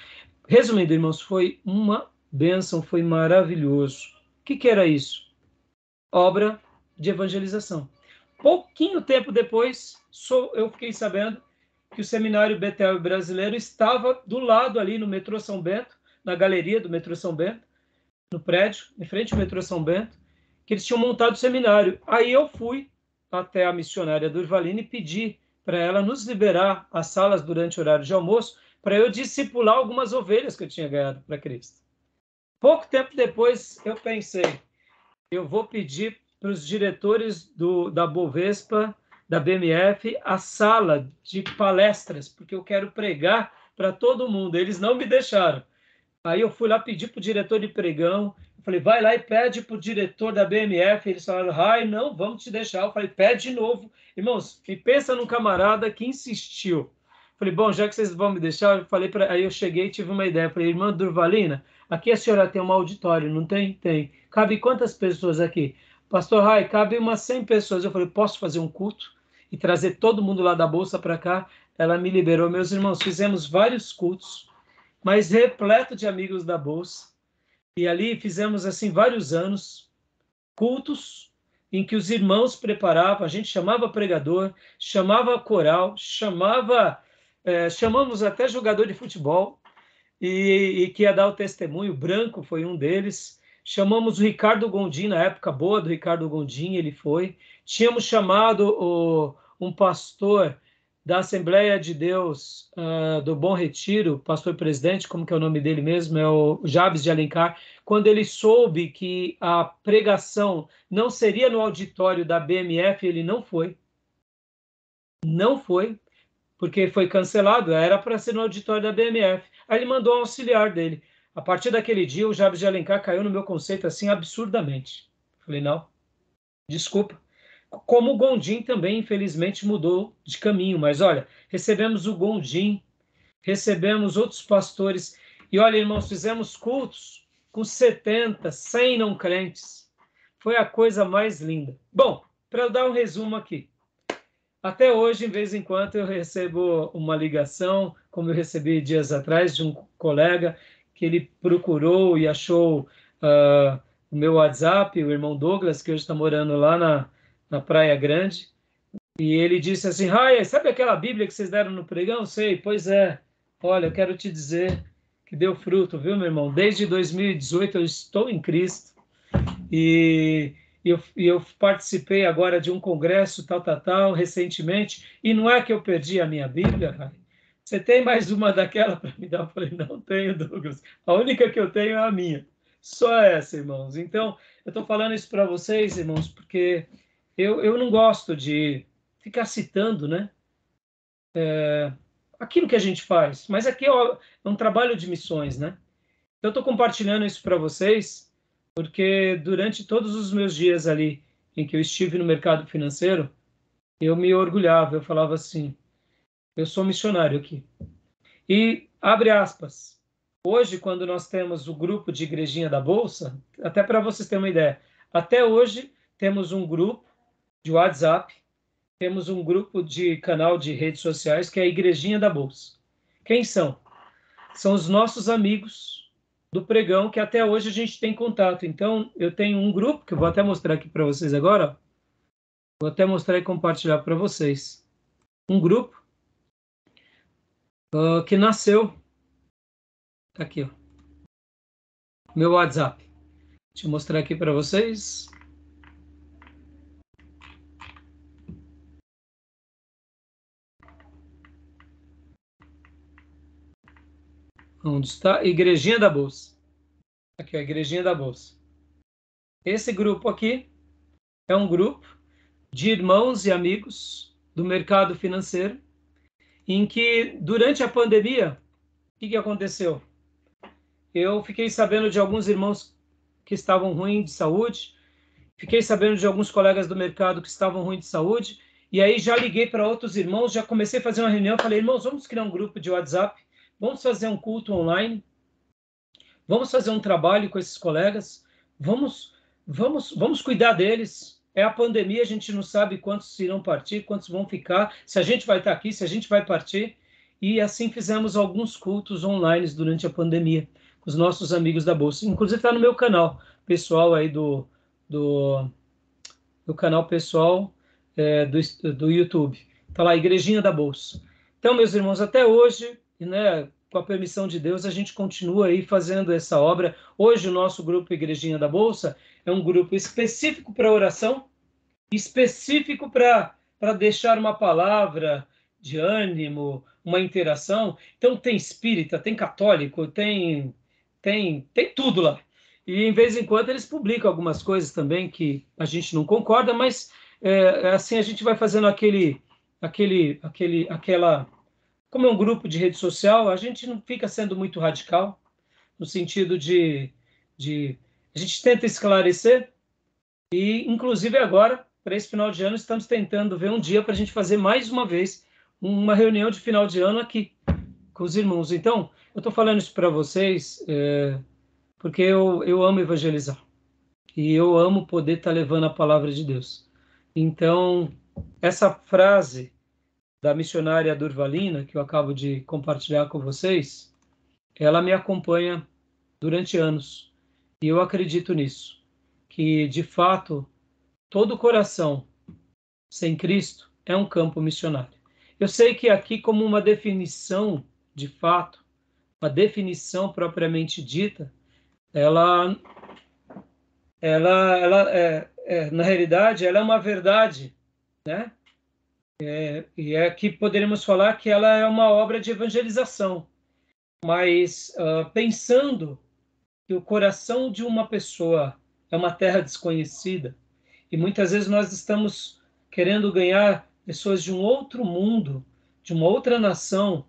[SPEAKER 1] Resumindo, irmãos, foi uma bênção, foi maravilhoso. O que, que era isso? Obra de evangelização. Pouquinho tempo depois, sou, eu fiquei sabendo que o Seminário Betel Brasileiro estava do lado ali no metrô São Bento, na galeria do metrô São Bento, no prédio, em frente ao metrô São Bento, que eles tinham montado o seminário. Aí eu fui até a missionária Durvalina e pedi para ela nos liberar as salas durante o horário de almoço para eu discipular algumas ovelhas que eu tinha ganhado para Cristo. Pouco tempo depois eu pensei, eu vou pedir para os diretores do, da Bovespa, da BMF, a sala de palestras, porque eu quero pregar para todo mundo. Eles não me deixaram. Aí eu fui lá pedir para o diretor de pregão, eu falei, vai lá e pede para o diretor da BMF. Eles falaram, ai, não, vamos te deixar. Eu falei, pede de novo. Irmãos, e pensa num camarada que insistiu. Eu falei, bom, já que vocês vão me deixar, eu falei para aí eu cheguei e tive uma ideia. Eu falei, irmã Durvalina, aqui a senhora tem um auditório, não tem? Tem. Cabe quantas pessoas aqui? Pastor Rai, cabe umas 100 pessoas. Eu falei, posso fazer um culto e trazer todo mundo lá da bolsa para cá? Ela me liberou. Meus irmãos, fizemos vários cultos, mas repleto de amigos da bolsa. E ali fizemos assim vários anos cultos em que os irmãos preparavam, a gente chamava pregador, chamava coral, chamava, é, chamamos até jogador de futebol e, e que ia dar o testemunho. Branco foi um deles. Chamamos o Ricardo Gondim, na época boa do Ricardo Gondim, ele foi. Tínhamos chamado o, um pastor da Assembleia de Deus uh, do Bom Retiro, pastor presidente, como que é o nome dele mesmo, é o Jabes de Alencar, quando ele soube que a pregação não seria no auditório da BMF, ele não foi. Não foi, porque foi cancelado, era para ser no auditório da BMF. Aí ele mandou um auxiliar dele. A partir daquele dia, o Jabes de Alencar caiu no meu conceito assim absurdamente. Falei, não, desculpa. Como o Gondim também, infelizmente, mudou de caminho. Mas olha, recebemos o Gondim, recebemos outros pastores. E olha, irmãos, fizemos cultos com 70, 100 não crentes. Foi a coisa mais linda. Bom, para eu dar um resumo aqui. Até hoje, em vez em quando, eu recebo uma ligação, como eu recebi dias atrás, de um colega que ele procurou e achou uh, o meu WhatsApp, o irmão Douglas, que hoje está morando lá na, na Praia Grande, e ele disse assim: Raya, sabe aquela Bíblia que vocês deram no pregão? Sei, pois é. Olha, eu quero te dizer que deu fruto, viu, meu irmão? Desde 2018 eu estou em Cristo e eu, eu participei agora de um congresso tal, tal, tal, recentemente, e não é que eu perdi a minha Bíblia, Raya você tem mais uma daquela para me dar? Eu falei, não tenho, Douglas. A única que eu tenho é a minha. Só essa, irmãos. Então, eu estou falando isso para vocês, irmãos, porque eu, eu não gosto de ficar citando, né? É, aquilo que a gente faz. Mas aqui é um trabalho de missões, né? Então, eu estou compartilhando isso para vocês, porque durante todos os meus dias ali em que eu estive no mercado financeiro, eu me orgulhava, eu falava assim, eu sou missionário aqui. E abre aspas. Hoje, quando nós temos o grupo de igrejinha da Bolsa, até para vocês terem uma ideia, até hoje temos um grupo de WhatsApp, temos um grupo de canal de redes sociais que é a Igrejinha da Bolsa. Quem são? São os nossos amigos do pregão, que até hoje a gente tem contato. Então, eu tenho um grupo, que eu vou até mostrar aqui para vocês agora. Vou até mostrar e compartilhar para vocês. Um grupo uh, que nasceu. Tá aqui, ó. Meu WhatsApp. Deixa eu mostrar aqui para vocês. Onde está? Igrejinha da Bolsa. Aqui, a Igrejinha da Bolsa. Esse grupo aqui é um grupo de irmãos e amigos do mercado financeiro, em que, durante a pandemia, o que, que aconteceu? Eu fiquei sabendo de alguns irmãos que estavam ruins de saúde, fiquei sabendo de alguns colegas do mercado que estavam ruins de saúde, e aí já liguei para outros irmãos, já comecei a fazer uma reunião, falei, irmãos, vamos criar um grupo de WhatsApp Vamos fazer um culto online. Vamos fazer um trabalho com esses colegas. Vamos, vamos, vamos cuidar deles. É a pandemia, a gente não sabe quantos irão partir, quantos vão ficar, se a gente vai estar aqui, se a gente vai partir. E assim fizemos alguns cultos online durante a pandemia com os nossos amigos da Bolsa. Inclusive está no meu canal pessoal aí do, do, do canal pessoal é, do, do YouTube. Está lá, Igrejinha da Bolsa. Então, meus irmãos, até hoje e, né, com a permissão de Deus, a gente continua aí fazendo essa obra. Hoje, o nosso grupo Igrejinha da Bolsa é um grupo específico para oração, específico para deixar uma palavra de ânimo, uma interação. Então, tem espírita, tem católico, tem, tem, tem tudo lá. E, em vez em quando, eles publicam algumas coisas também que a gente não concorda, mas é, assim a gente vai fazendo aquele, aquele, aquele, aquela como é um grupo de rede social, a gente não fica sendo muito radical, no sentido de, de a gente tenta esclarecer, e inclusive agora, para esse final de ano, estamos tentando ver um dia para a gente fazer mais uma vez uma reunião de final de ano aqui com os irmãos. Então, eu estou falando isso para vocês é, porque eu, eu amo evangelizar e eu amo poder estar tá levando a palavra de Deus. Então, essa frase da missionária Durvalina, que eu acabo de compartilhar com vocês, ela me acompanha durante anos. E eu acredito nisso, que de fato todo coração sem Cristo é um campo missionário. Eu sei que aqui como uma definição de fato, uma definição propriamente dita, ela ela ela é, é na realidade ela é uma verdade, né? É, e é que poderíamos falar que ela é uma obra de evangelização, mas uh, pensando que o coração de uma pessoa é uma terra desconhecida, e muitas vezes nós estamos querendo ganhar pessoas de um outro mundo, de uma outra nação,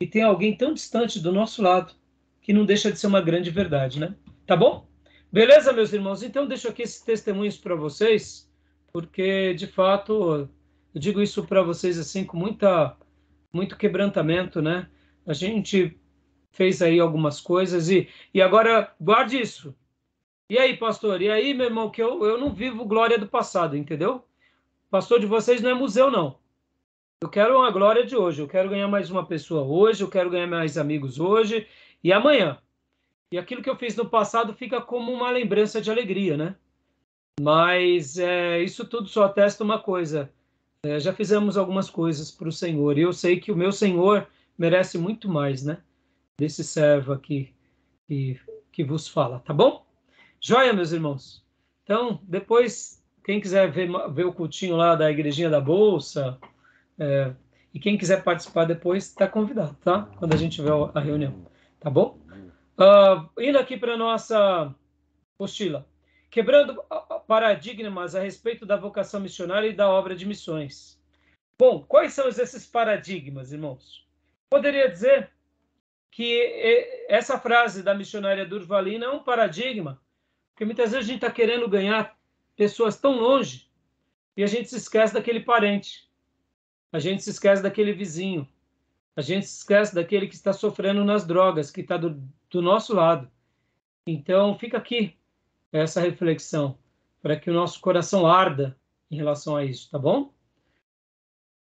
[SPEAKER 1] e tem alguém tão distante do nosso lado, que não deixa de ser uma grande verdade, né? Tá bom? Beleza, meus irmãos? Então, deixo aqui esses testemunhos para vocês, porque, de fato, eu digo isso para vocês assim com muita muito quebrantamento, né? A gente fez aí algumas coisas e, e agora guarde isso. E aí, pastor? E aí, meu irmão, que eu, eu não vivo glória do passado, entendeu? Pastor de vocês não é museu, não. Eu quero uma glória de hoje. Eu quero ganhar mais uma pessoa hoje. Eu quero ganhar mais amigos hoje e amanhã. E aquilo que eu fiz no passado fica como uma lembrança de alegria, né? Mas é, isso tudo só atesta uma coisa: é, já fizemos algumas coisas para o Senhor, e eu sei que o meu Senhor merece muito mais, né? Desse servo aqui que, que vos fala, tá bom? Joia, meus irmãos. Então, depois, quem quiser ver, ver o cultinho lá da Igrejinha da Bolsa, é, e quem quiser participar depois, está convidado, tá? Quando a gente tiver a reunião, tá bom? Uh, indo aqui para nossa apostila quebrando paradigmas a respeito da vocação missionária e da obra de missões. Bom, quais são esses paradigmas, irmãos? Poderia dizer que essa frase da missionária Durvalina é um paradigma, porque muitas vezes a gente está querendo ganhar pessoas tão longe e a gente se esquece daquele parente, a gente se esquece daquele vizinho, a gente se esquece daquele que está sofrendo nas drogas, que está do, do nosso lado. Então, fica aqui essa reflexão, para que o nosso coração arda em relação a isso, tá bom?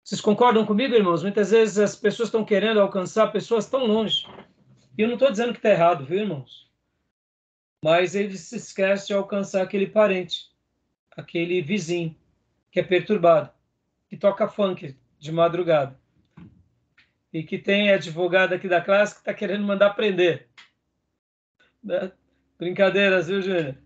[SPEAKER 1] Vocês concordam comigo, irmãos? Muitas vezes as pessoas estão querendo alcançar pessoas tão longe. E eu não estou dizendo que está errado, viu, irmãos? mas ele se esquece de alcançar aquele parente, aquele vizinho que é perturbado, que toca funk de madrugada e que tem advogado aqui da classe que está querendo mandar prender. Né? Brincadeiras, viu, Júnior?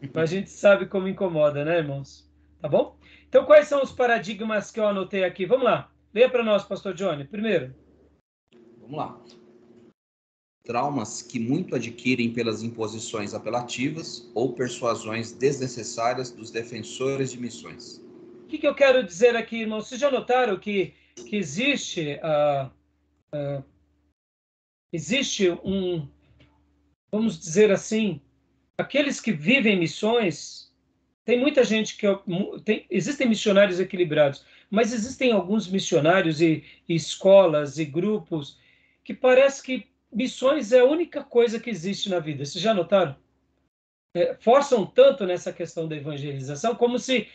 [SPEAKER 1] Mas a gente sabe como incomoda, né, irmãos? Tá bom? Então, quais são os paradigmas que eu anotei aqui? Vamos lá. Leia para nós, pastor Johnny, primeiro.
[SPEAKER 3] Vamos lá. Traumas que muito adquirem pelas imposições apelativas ou persuasões desnecessárias dos defensores de missões.
[SPEAKER 1] O que, que eu quero dizer aqui, irmãos? Vocês já notaram que, que existe, uh, uh, existe um, vamos dizer assim, aqueles que vivem missões, tem muita gente que. Tem, existem missionários equilibrados, mas existem alguns missionários e, e escolas e grupos que parece que missões é a única coisa que existe na vida. Vocês já notaram? É, forçam tanto nessa questão da evangelização, como se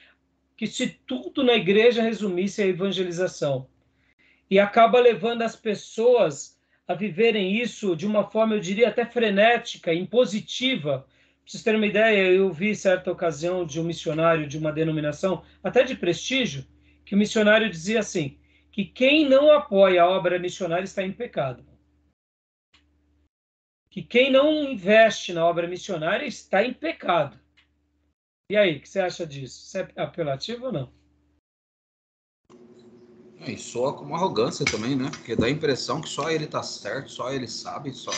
[SPEAKER 1] que se tudo na igreja resumisse a evangelização. E acaba levando as pessoas a viverem isso de uma forma, eu diria, até frenética, impositiva. Para vocês terem uma ideia, eu vi certa ocasião de um missionário de uma denominação, até de prestígio, que o missionário dizia assim, que quem não apoia a obra missionária está em pecado. Que quem não investe na obra missionária está em pecado. E aí, o que você acha disso? Isso é apelativo ou não?
[SPEAKER 3] É, e soa como arrogância também, né? Porque dá a impressão que só ele tá certo, só ele sabe, só.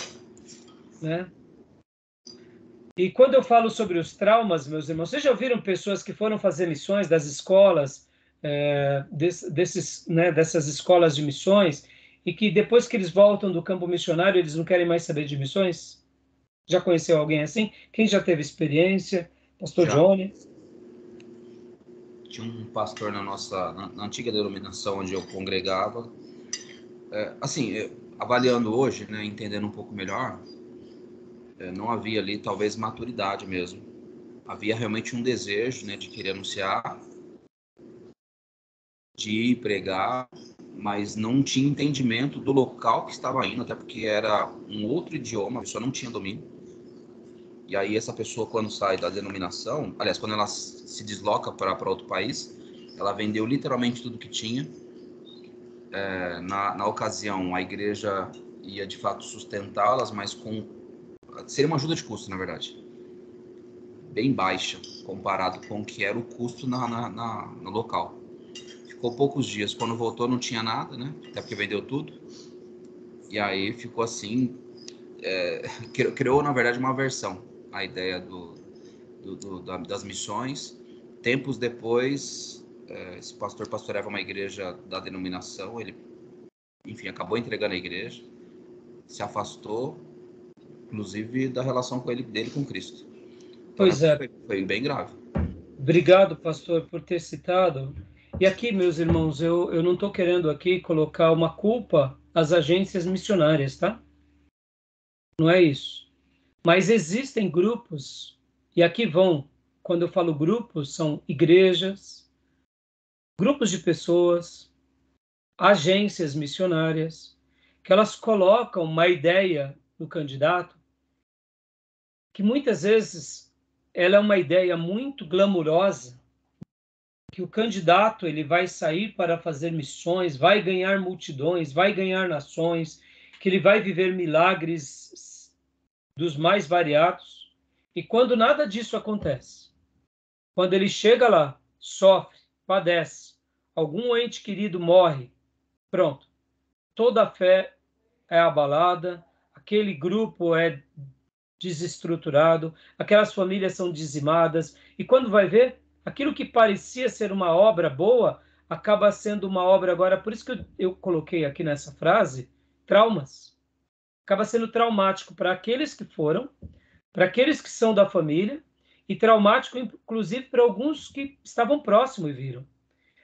[SPEAKER 1] Né? E quando eu falo sobre os traumas, meus irmãos, vocês já ouviram pessoas que foram fazer missões das escolas, é, desses, né, dessas escolas de missões, e que depois que eles voltam do campo missionário, eles não querem mais saber de missões? Já conheceu alguém assim? Quem já teve experiência? Pastor já. Johnny?
[SPEAKER 3] tinha um pastor na nossa na, na antiga denominação onde eu congregava. É, assim, avaliando hoje, né, entendendo um pouco melhor, não havia ali talvez maturidade mesmo. Havia realmente um desejo, né, de querer anunciar, de pregar, mas não tinha entendimento do local que estava indo, até porque era um outro idioma, a pessoa não tinha domínio. E aí essa pessoa quando sai da denominação, aliás, quando ela se desloca para outro país, ela vendeu literalmente tudo que tinha. É, na, na ocasião, a igreja ia de fato sustentá-las, mas com seria uma ajuda de custo, na verdade, bem baixa comparado com o que era o custo na, na, na, no local. Ficou poucos dias. Quando voltou, não tinha nada, né? Até porque vendeu tudo. E aí ficou assim. É, criou, na verdade, uma versão a ideia do, do, do da, das missões. Tempos depois, é, esse pastor pastoreava uma igreja da denominação, ele, enfim, acabou entregando a igreja, se afastou, inclusive da relação com ele, dele com Cristo.
[SPEAKER 1] Então, pois é.
[SPEAKER 3] Foi, foi bem grave.
[SPEAKER 1] Obrigado, pastor, por ter citado. E aqui, meus irmãos, eu, eu não estou querendo aqui colocar uma culpa às agências missionárias, tá? Não é isso. Mas existem grupos, e aqui vão, quando eu falo grupos, são igrejas, grupos de pessoas, agências missionárias, que elas colocam uma ideia no candidato que muitas vezes ela é uma ideia muito glamurosa, que o candidato ele vai sair para fazer missões, vai ganhar multidões, vai ganhar nações, que ele vai viver milagres dos mais variados. E quando nada disso acontece, quando ele chega lá, sofre, padece, algum ente querido morre, pronto. Toda a fé é abalada, aquele grupo é desestruturado, aquelas famílias são dizimadas, e quando vai ver, aquilo que parecia ser uma obra boa acaba sendo uma obra agora, por isso que eu, eu coloquei aqui nessa frase, traumas acaba sendo traumático para aqueles que foram, para aqueles que são da família, e traumático, inclusive, para alguns que estavam próximos e viram.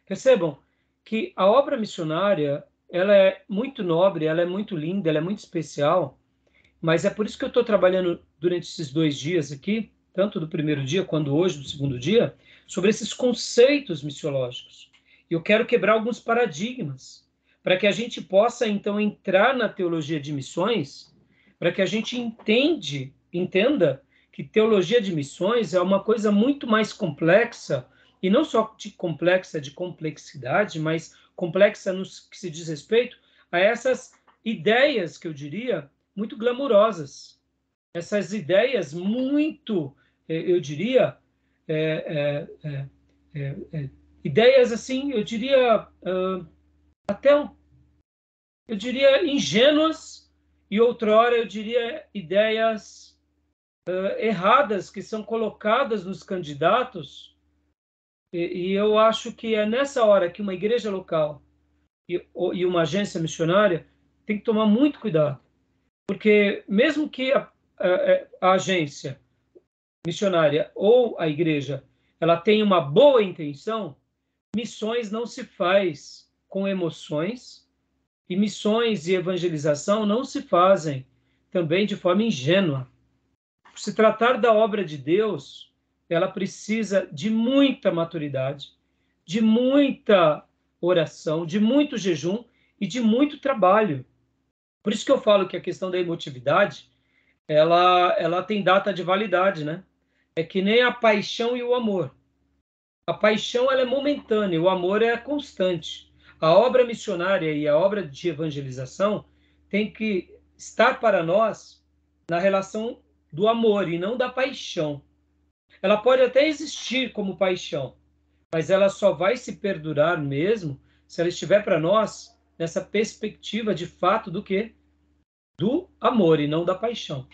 [SPEAKER 1] Percebam que a obra missionária ela é muito nobre, ela é muito linda, ela é muito especial, mas é por isso que eu estou trabalhando durante esses dois dias aqui, tanto do primeiro dia quanto hoje do segundo dia, sobre esses conceitos missiológicos. E eu quero quebrar alguns paradigmas para que a gente possa então entrar na teologia de missões, para que a gente entende, entenda que teologia de missões é uma coisa muito mais complexa, e não só de complexa de complexidade, mas complexa no que se diz respeito a essas ideias que eu diria muito glamurosas, essas ideias muito, eh, eu diria, é, é, é, ideias assim, eu diria uh, até eu diria ingênuas e outrora eu diria ideias uh, erradas que são colocadas nos candidatos. E, e, eu acho que é nessa hora que uma igreja local e, e uma agência missionária tem que tomar muito cuidado porque mesmo que a, a, a agência missionária ou a igreja ela tenha uma boa intenção missões não se faz com emoções e missões e evangelização não se fazem também de forma ingênua. Se tratar da obra de Deus, ela precisa de muita maturidade, de muita oração, de muito jejum e de muito trabalho. Por isso que eu falo que a questão da emotividade, ela, ela tem data de validade, né? É que nem a paixão e o amor. A paixão ela é momentânea, o amor é constante. A obra missionária e a obra de evangelização tem que estar para nós na relação do amor e não da paixão. Ela pode até existir como paixão, mas ela só vai se perdurar mesmo se ela estiver para nós nessa perspectiva de fato do que? Do amor e não da paixão.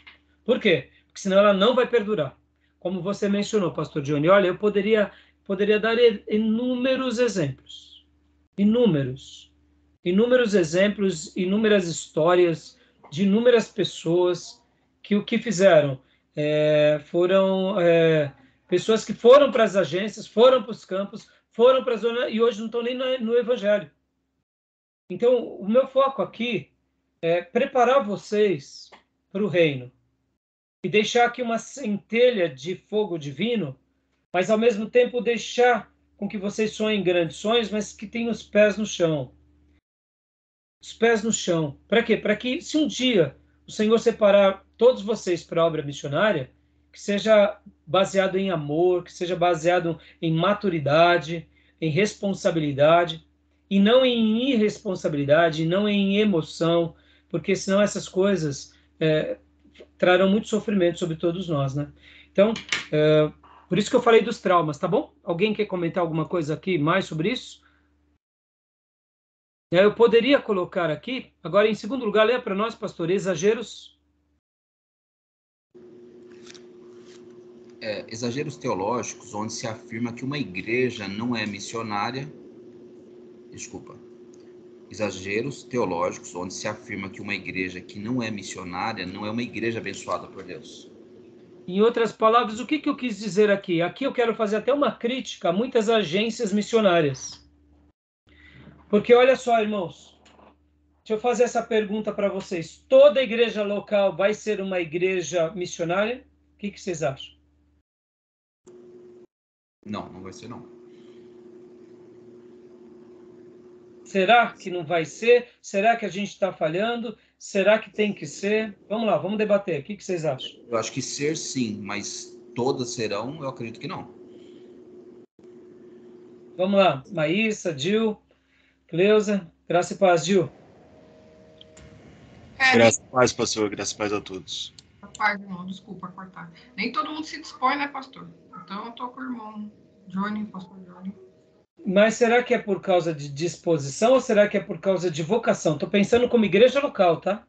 [SPEAKER 1] Por quê? Porque senão ela não vai perdurar. Como você mencionou, pastor Johnny, olha, eu poderia poderia dar inúmeros exemplos. Inúmeros. Inúmeros exemplos, inúmeras histórias de inúmeras pessoas que o que fizeram é, foram é, pessoas que foram para as agências, foram para os campos, foram para a zona e hoje não estão nem no, no Evangelho. Então, o meu foco aqui é preparar vocês para o reino e deixar aqui uma centelha de fogo divino mas ao mesmo tempo deixar com que vocês sonhem grandes sonhos, mas que tenham os pés no chão. Os pés no chão. Para quê? Para que, se um dia o Senhor separar todos vocês para a obra missionária, que seja baseado em amor, que seja baseado em maturidade, em responsabilidade, e não em irresponsabilidade, não em emoção, porque senão essas coisas é, trarão muito sofrimento sobre todos nós, né? Então, é, por isso que eu falei dos traumas, tá bom? Alguém quer comentar alguma coisa aqui mais sobre isso? É, eu poderia colocar aqui, agora em segundo lugar, leia para nós, pastor, exageros.
[SPEAKER 3] É, exageros teológicos, onde se afirma que uma igreja não é missionária. Desculpa. Exageros teológicos, onde se afirma que uma igreja que não é missionária não é uma igreja abençoada por Deus.
[SPEAKER 1] Em outras palavras, o que, que eu quis dizer aqui? Aqui eu quero fazer até uma crítica a muitas agências missionárias. Porque olha só, irmãos, deixa eu fazer essa pergunta para vocês. Toda igreja local vai ser uma igreja missionária? O que, que vocês acham?
[SPEAKER 3] Não, não vai ser não.
[SPEAKER 1] Será que não vai ser? Será que a gente está falhando? Será que tem que ser? Vamos lá, vamos debater. O que, que vocês acham?
[SPEAKER 3] Eu acho que ser sim, mas todas serão, eu acredito que não.
[SPEAKER 1] Vamos lá, Maísa, Dil, Cleusa, graça e paz, Dil.
[SPEAKER 5] É, graça e paz, pastor, graça e paz a todos.
[SPEAKER 4] Paz, irmão, desculpa cortar. Nem todo mundo se dispõe, né, pastor? Então eu tô com o irmão Johnny, pastor Johnny.
[SPEAKER 1] Mas será que é por causa de disposição ou será que é por causa de vocação? Estou pensando como igreja local, tá?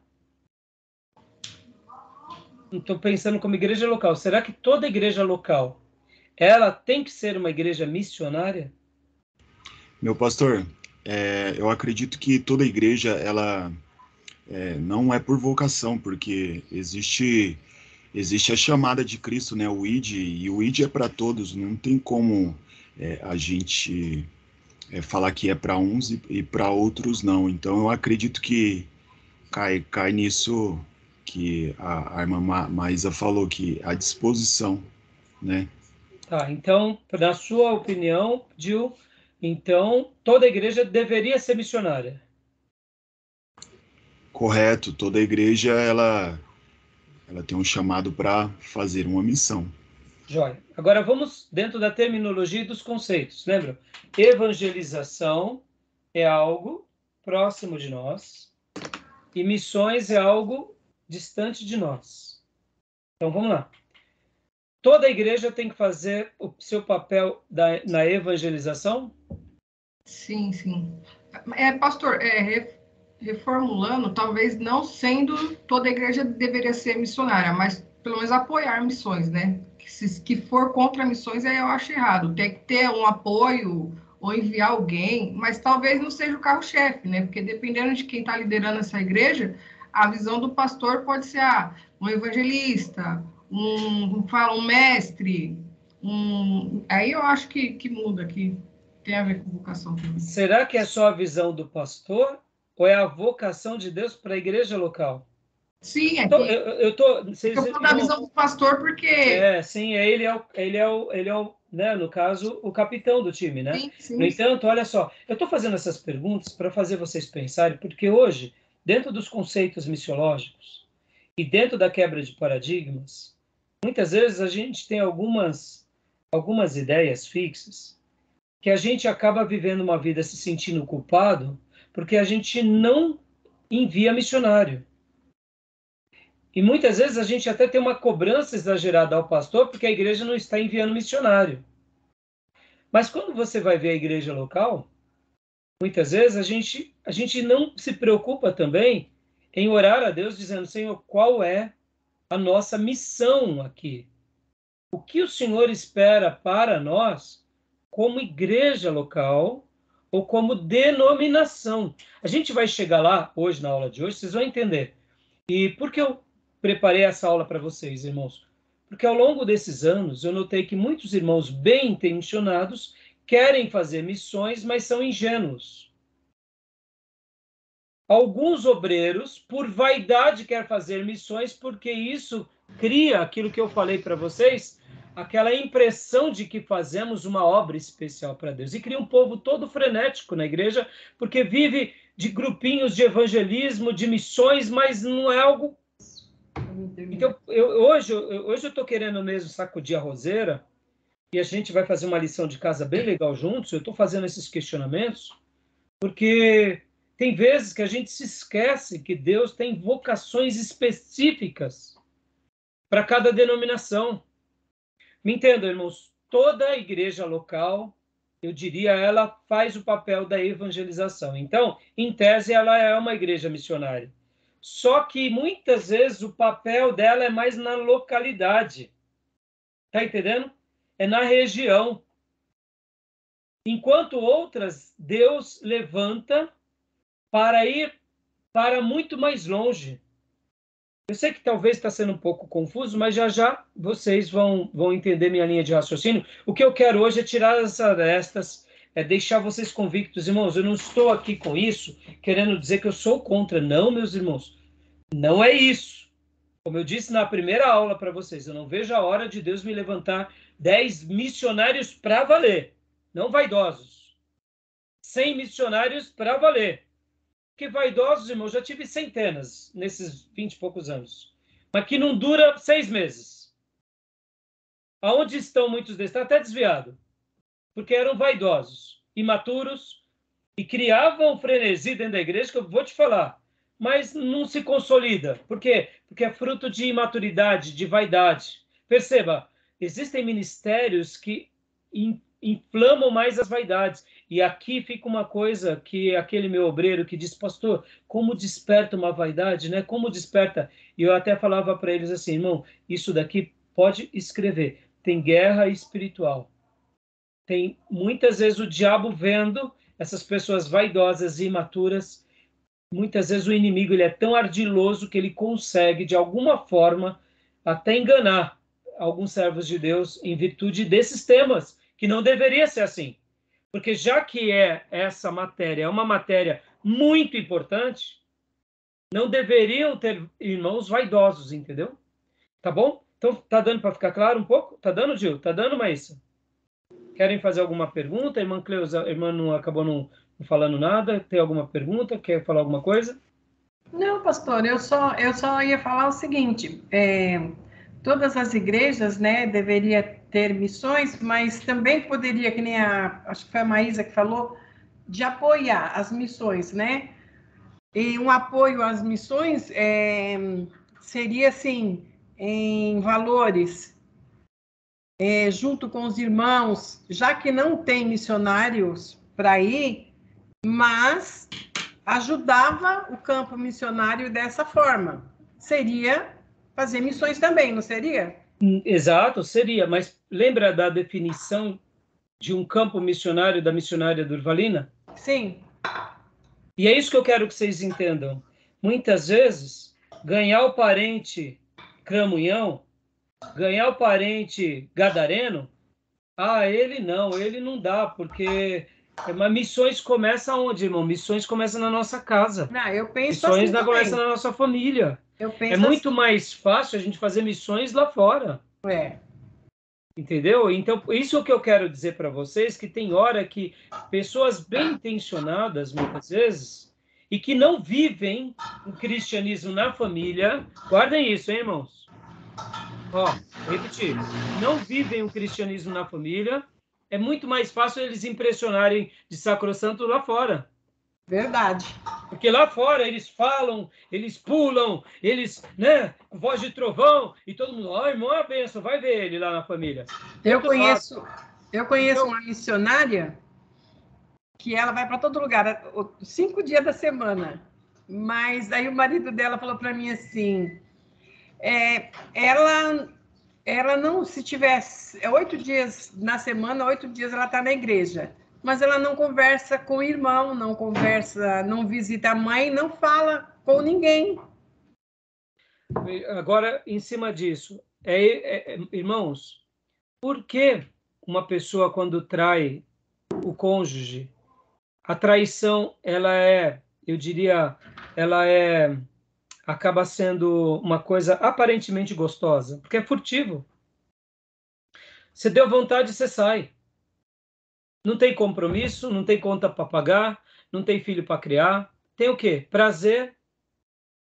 [SPEAKER 1] Estou pensando como igreja local. Será que toda igreja local ela tem que ser uma igreja missionária?
[SPEAKER 5] Meu pastor, é, eu acredito que toda igreja ela é, não é por vocação, porque existe existe a chamada de Cristo, né? O ID e o ID é para todos. Não tem como é, a gente é, falar que é para uns e, e para outros não. Então eu acredito que cai, cai nisso que a, a irmã Maísa falou, que a disposição, né?
[SPEAKER 1] Tá, então, na sua opinião, Gil, então toda igreja deveria ser missionária.
[SPEAKER 5] Correto, toda igreja ela ela tem um chamado para fazer uma missão.
[SPEAKER 1] Joia. Agora vamos dentro da terminologia e dos conceitos. Lembra? Evangelização é algo próximo de nós e missões é algo distante de nós. Então vamos lá. Toda igreja tem que fazer o seu papel da, na evangelização?
[SPEAKER 2] Sim, sim. É, pastor, é, reformulando, talvez não sendo toda igreja deveria ser missionária, mas pelo menos apoiar missões, né? Que, se, que for contra missões, aí eu acho errado. Tem que ter um apoio ou enviar alguém, mas talvez não seja o carro-chefe, né? Porque dependendo de quem está liderando essa igreja, a visão do pastor pode ser ah, um evangelista, um, fala, um mestre, um... aí eu acho que, que muda, que tem a ver com vocação.
[SPEAKER 1] Será que é só a visão do pastor ou é a vocação de Deus para a igreja local?
[SPEAKER 2] Sim, é
[SPEAKER 1] então, eu, eu tô.
[SPEAKER 2] Vocês, eu estou da visão do pastor porque.
[SPEAKER 1] É, sim, é, ele é o, ele é o, ele é o, né, no caso, o capitão do time, né? Sim, sim. No entanto, olha só, eu estou fazendo essas perguntas para fazer vocês pensarem, porque hoje, dentro dos conceitos missiológicos e dentro da quebra de paradigmas, muitas vezes a gente tem algumas algumas ideias fixas que a gente acaba vivendo uma vida se sentindo culpado porque a gente não envia missionário. E muitas vezes a gente até tem uma cobrança exagerada ao pastor porque a igreja não está enviando missionário. Mas quando você vai ver a igreja local, muitas vezes a gente, a gente não se preocupa também em orar a Deus dizendo: Senhor, qual é a nossa missão aqui? O que o Senhor espera para nós como igreja local ou como denominação. A gente vai chegar lá hoje na aula de hoje, vocês vão entender. E por que eu preparei essa aula para vocês, irmãos? Porque ao longo desses anos eu notei que muitos irmãos bem intencionados querem fazer missões, mas são ingênuos. Alguns obreiros, por vaidade, querem fazer missões porque isso cria aquilo que eu falei para vocês, aquela impressão de que fazemos uma obra especial para Deus. E cria um povo todo frenético na igreja, porque vive de grupinhos de evangelismo, de missões, mas não é algo. Então, eu, hoje, eu, hoje eu estou querendo mesmo sacudir a roseira, e a gente vai fazer uma lição de casa bem legal juntos. Eu estou fazendo esses questionamentos, porque tem vezes que a gente se esquece que Deus tem vocações específicas para cada denominação. Me entendam, irmãos, toda igreja local, eu diria, ela faz o papel da evangelização. Então, em tese, ela é uma igreja missionária. Só que muitas vezes o papel dela é mais na localidade. Tá entendendo? É na região. Enquanto outras, Deus levanta para ir para muito mais longe. Eu sei que talvez está sendo um pouco confuso, mas já já vocês vão, vão entender minha linha de raciocínio. O que eu quero hoje é tirar as arestas, é deixar vocês convictos, irmãos. Eu não estou aqui com isso querendo dizer que eu sou contra. Não, meus irmãos. Não é isso. Como eu disse na primeira aula para vocês, eu não vejo a hora de Deus me levantar dez missionários para valer, não vaidosos. Cem missionários para valer. Porque vaidosos, irmão, já tive centenas nesses vinte e poucos anos. Mas que não dura seis meses. Aonde estão muitos deles? Está até desviado. Porque eram vaidosos, imaturos, e criavam frenesi dentro da igreja, que eu vou te falar. Mas não se consolida. Por quê? Porque é fruto de imaturidade, de vaidade. Perceba, existem ministérios que inflamam mais as vaidades. E aqui fica uma coisa que aquele meu obreiro que diz, pastor, como desperta uma vaidade, né? Como desperta? E eu até falava para eles assim, irmão, isso daqui pode escrever. Tem guerra espiritual. Tem muitas vezes o diabo vendo essas pessoas vaidosas e imaturas. Muitas vezes o inimigo ele é tão ardiloso que ele consegue de alguma forma até enganar alguns servos de Deus em virtude desses temas que não deveria ser assim. Porque já que é essa matéria, é uma matéria muito importante, não deveriam ter irmãos vaidosos, entendeu? Tá bom? Então, tá dando para ficar claro um pouco? Tá dando, Gil? Tá dando, Maísa? Querem fazer alguma pergunta? Irmã Cleusa, irmã não acabou não, falando nada. Tem alguma pergunta? Quer falar alguma coisa?
[SPEAKER 4] Não, pastor, eu só, eu só ia falar o seguinte: é, todas as igrejas, né, deveria ter missões, mas também poderia, que nem a, acho que foi a Maísa que falou, de apoiar as missões, né? E um apoio às missões é, seria assim, em valores, é, junto com os irmãos, já que não tem missionários para ir, mas ajudava o campo missionário dessa forma. Seria fazer missões também, não seria?
[SPEAKER 1] Exato, seria, mas lembra da definição de um campo missionário da missionária Durvalina?
[SPEAKER 4] Sim.
[SPEAKER 1] E é isso que eu quero que vocês entendam. Muitas vezes, ganhar o parente cramunhão, ganhar o parente gadareno, ah, ele não, ele não dá, porque mas missões começam onde, irmão? Missões começam na nossa casa.
[SPEAKER 4] Não, eu penso
[SPEAKER 1] missões
[SPEAKER 4] assim
[SPEAKER 1] começam na nossa família.
[SPEAKER 4] Eu penso
[SPEAKER 1] é muito assim. mais fácil a gente fazer missões lá fora.
[SPEAKER 4] É.
[SPEAKER 1] Entendeu? Então, isso é o que eu quero dizer para vocês, que tem hora que pessoas bem intencionadas, muitas vezes, e que não vivem o cristianismo na família, guardem isso, hein, irmãos? Ó, repetir, não vivem o cristianismo na família, é muito mais fácil eles impressionarem de sacrosanto lá fora.
[SPEAKER 4] Verdade.
[SPEAKER 1] Porque lá fora eles falam, eles pulam, eles, né, com voz de trovão, e todo mundo, ó, oh, irmão, é a benção, vai ver ele lá na família.
[SPEAKER 4] Eu conheço, eu conheço uma missionária que ela vai para todo lugar, cinco dias da semana. Mas aí o marido dela falou para mim assim, é, ela, ela não, se tivesse oito dias na semana, oito dias ela está na igreja mas ela não conversa com o irmão, não conversa, não visita a mãe, não fala com ninguém.
[SPEAKER 1] Agora, em cima disso, é, é, é, irmãos, por que uma pessoa quando trai o cônjuge, a traição ela é, eu diria, ela é acaba sendo uma coisa aparentemente gostosa, porque é furtivo. Você deu vontade, você sai. Não tem compromisso, não tem conta para pagar, não tem filho para criar. Tem o quê? Prazer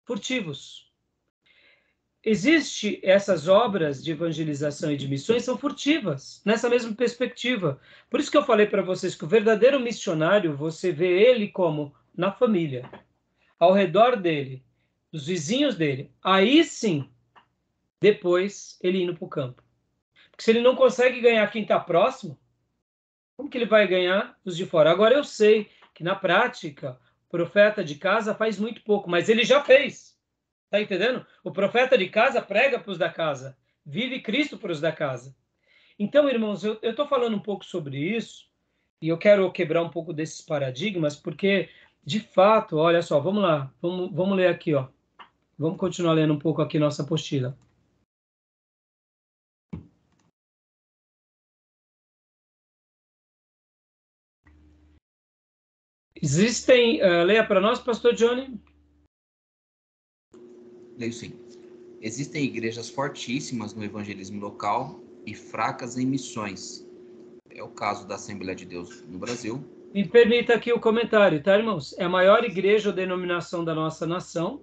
[SPEAKER 1] furtivos. Existe essas obras de evangelização e de missões são furtivas, nessa mesma perspectiva. Por isso que eu falei para vocês que o verdadeiro missionário, você vê ele como na família, ao redor dele, os vizinhos dele. Aí sim, depois ele indo para o campo. Porque se ele não consegue ganhar quem está próximo, como que ele vai ganhar os de fora? Agora eu sei que na prática o profeta de casa faz muito pouco, mas ele já fez. Tá entendendo? O profeta de casa prega para os da casa, vive Cristo para os da casa. Então, irmãos, eu estou falando um pouco sobre isso e eu quero quebrar um pouco desses paradigmas, porque de fato, olha só, vamos lá, vamos, vamos ler aqui, ó. Vamos continuar lendo um pouco aqui nossa apostila. Existem, uh, leia para nós, pastor Johnny.
[SPEAKER 3] Leio sim. Existem igrejas fortíssimas no evangelismo local e fracas em missões. É o caso da Assembleia de Deus no Brasil.
[SPEAKER 1] Me permita aqui o comentário, tá, irmãos? É a maior igreja ou denominação da nossa nação.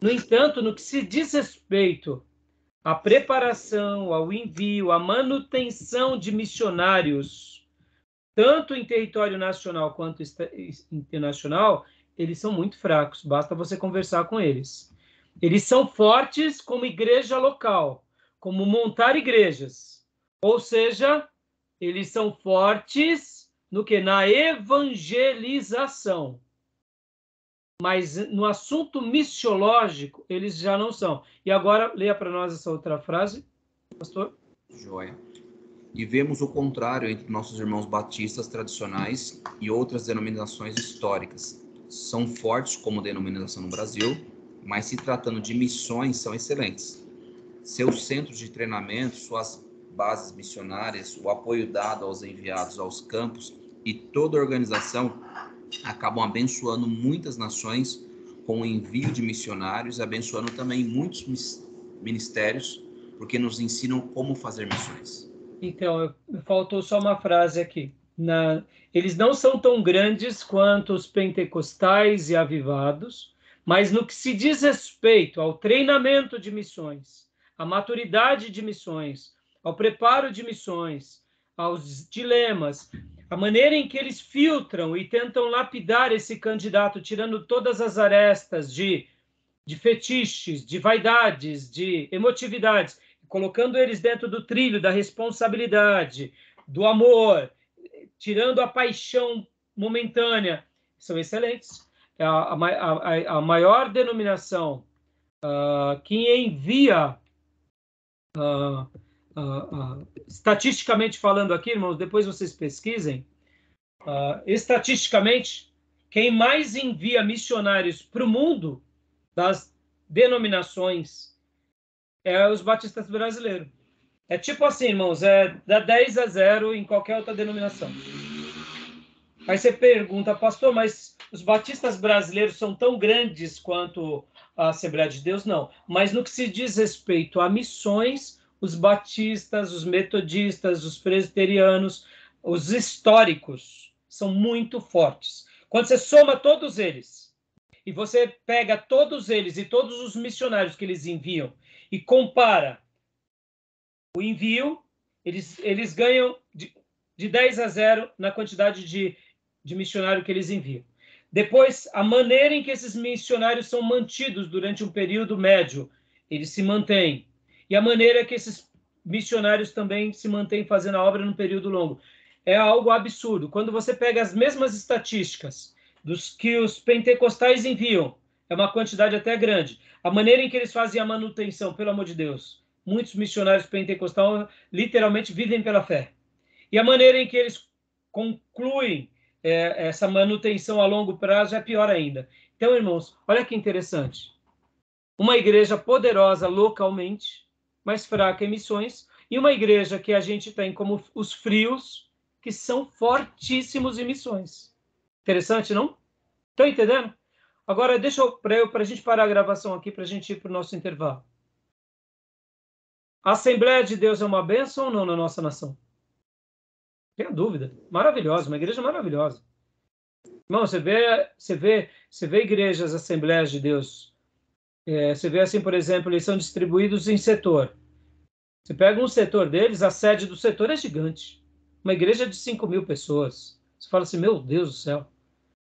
[SPEAKER 1] No entanto, no que se diz respeito à preparação, ao envio, à manutenção de missionários tanto em território nacional quanto internacional, eles são muito fracos, basta você conversar com eles. Eles são fortes como igreja local, como montar igrejas. Ou seja, eles são fortes no que na evangelização. Mas no assunto missiológico, eles já não são. E agora leia para nós essa outra frase, pastor.
[SPEAKER 3] Joia e vemos o contrário entre nossos irmãos batistas tradicionais e outras denominações históricas. São fortes como denominação no Brasil, mas se tratando de missões, são excelentes. Seus centros de treinamento, suas bases missionárias, o apoio dado aos enviados aos campos e toda a organização acabam abençoando muitas nações com o envio de missionários, abençoando também muitos ministérios, porque nos ensinam como fazer missões.
[SPEAKER 1] Então, faltou só uma frase aqui. Na, eles não são tão grandes quanto os pentecostais e avivados, Mas no que se diz respeito ao treinamento de missões, à maturidade de missões, ao preparo de missões, aos dilemas, a maneira em que eles filtram e tentam lapidar esse candidato, tirando todas as arestas de, de fetiches, de vaidades, de emotividades, colocando eles dentro do trilho da responsabilidade, do amor, tirando a paixão momentânea, são excelentes. É a, a, a, a maior denominação uh, que envia, uh, uh, estatisticamente falando aqui, irmãos, depois vocês pesquisem, estatisticamente, quem mais envia missionários para o mundo das denominações é os batistas brasileiros. É tipo assim, irmãos, é da 10 a 0 em qualquer outra denominação. Aí você pergunta, pastor, mas os batistas brasileiros são tão grandes quanto a Assembleia de Deus? Não. Mas no que se diz respeito a missões, os batistas, os metodistas, os presbiterianos, os históricos são muito fortes. Quando você soma todos eles e você pega todos eles e todos os missionários que eles enviam e compara o envio, eles, eles ganham de, de 10 a 0 na quantidade de de missionário que eles enviam. Depois, a maneira em que esses missionários são mantidos durante um período médio, eles se mantêm. E a maneira que esses missionários também se mantêm fazendo a obra no período longo. É algo absurdo. Quando você pega as mesmas estatísticas dos que os pentecostais enviam, é uma quantidade até grande. A maneira em que eles fazem a manutenção, pelo amor de Deus. Muitos missionários pentecostais literalmente vivem pela fé. E a maneira em que eles concluem é, essa manutenção a longo prazo é pior ainda. Então, irmãos, olha que interessante. Uma igreja poderosa localmente, mas fraca em missões, e uma igreja que a gente tem como os frios, que são fortíssimos em missões. Interessante, não? Estão entendendo? Agora, deixa eu, para a gente parar a gravação aqui, para a gente ir para o nosso intervalo. A Assembleia de Deus é uma bênção ou não na nossa nação? Tenha dúvida. Maravilhosa, uma igreja maravilhosa. Irmão, você vê, você vê, você vê igrejas, assembleias de Deus. É, você vê assim, por exemplo, eles são distribuídos em setor. Você pega um setor deles, a sede do setor é gigante. Uma igreja de 5 mil pessoas. Você fala assim, meu Deus do céu.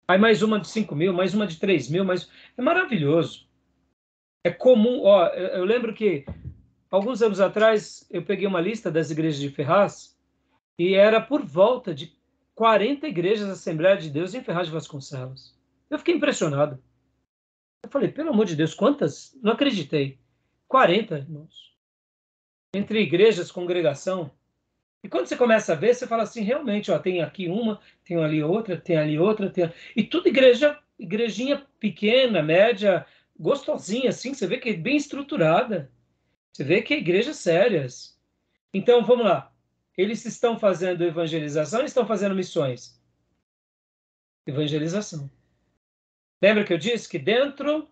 [SPEAKER 1] Aí mais uma de 5 mil, mais uma de 3 mil, mais... É maravilhoso. É comum, ó, eu lembro que alguns anos atrás eu peguei uma lista das igrejas de Ferraz e era por volta de 40 igrejas da Assembleia de Deus em Ferraz de Vasconcelos. Eu fiquei impressionado. Eu falei, pelo amor de Deus, quantas? Não acreditei. 40, irmãos. Entre igrejas, congregação. E quando você começa a ver, você fala assim, realmente, ó, tem aqui uma, tem ali outra, tem ali outra, tem... E tudo igreja, igrejinha pequena, média, gostosinha, assim, você vê que é bem estruturada. Você vê que é igrejas sérias. Então, vamos lá. Eles estão fazendo evangelização ou estão fazendo missões? Evangelização. Lembra que eu disse que dentro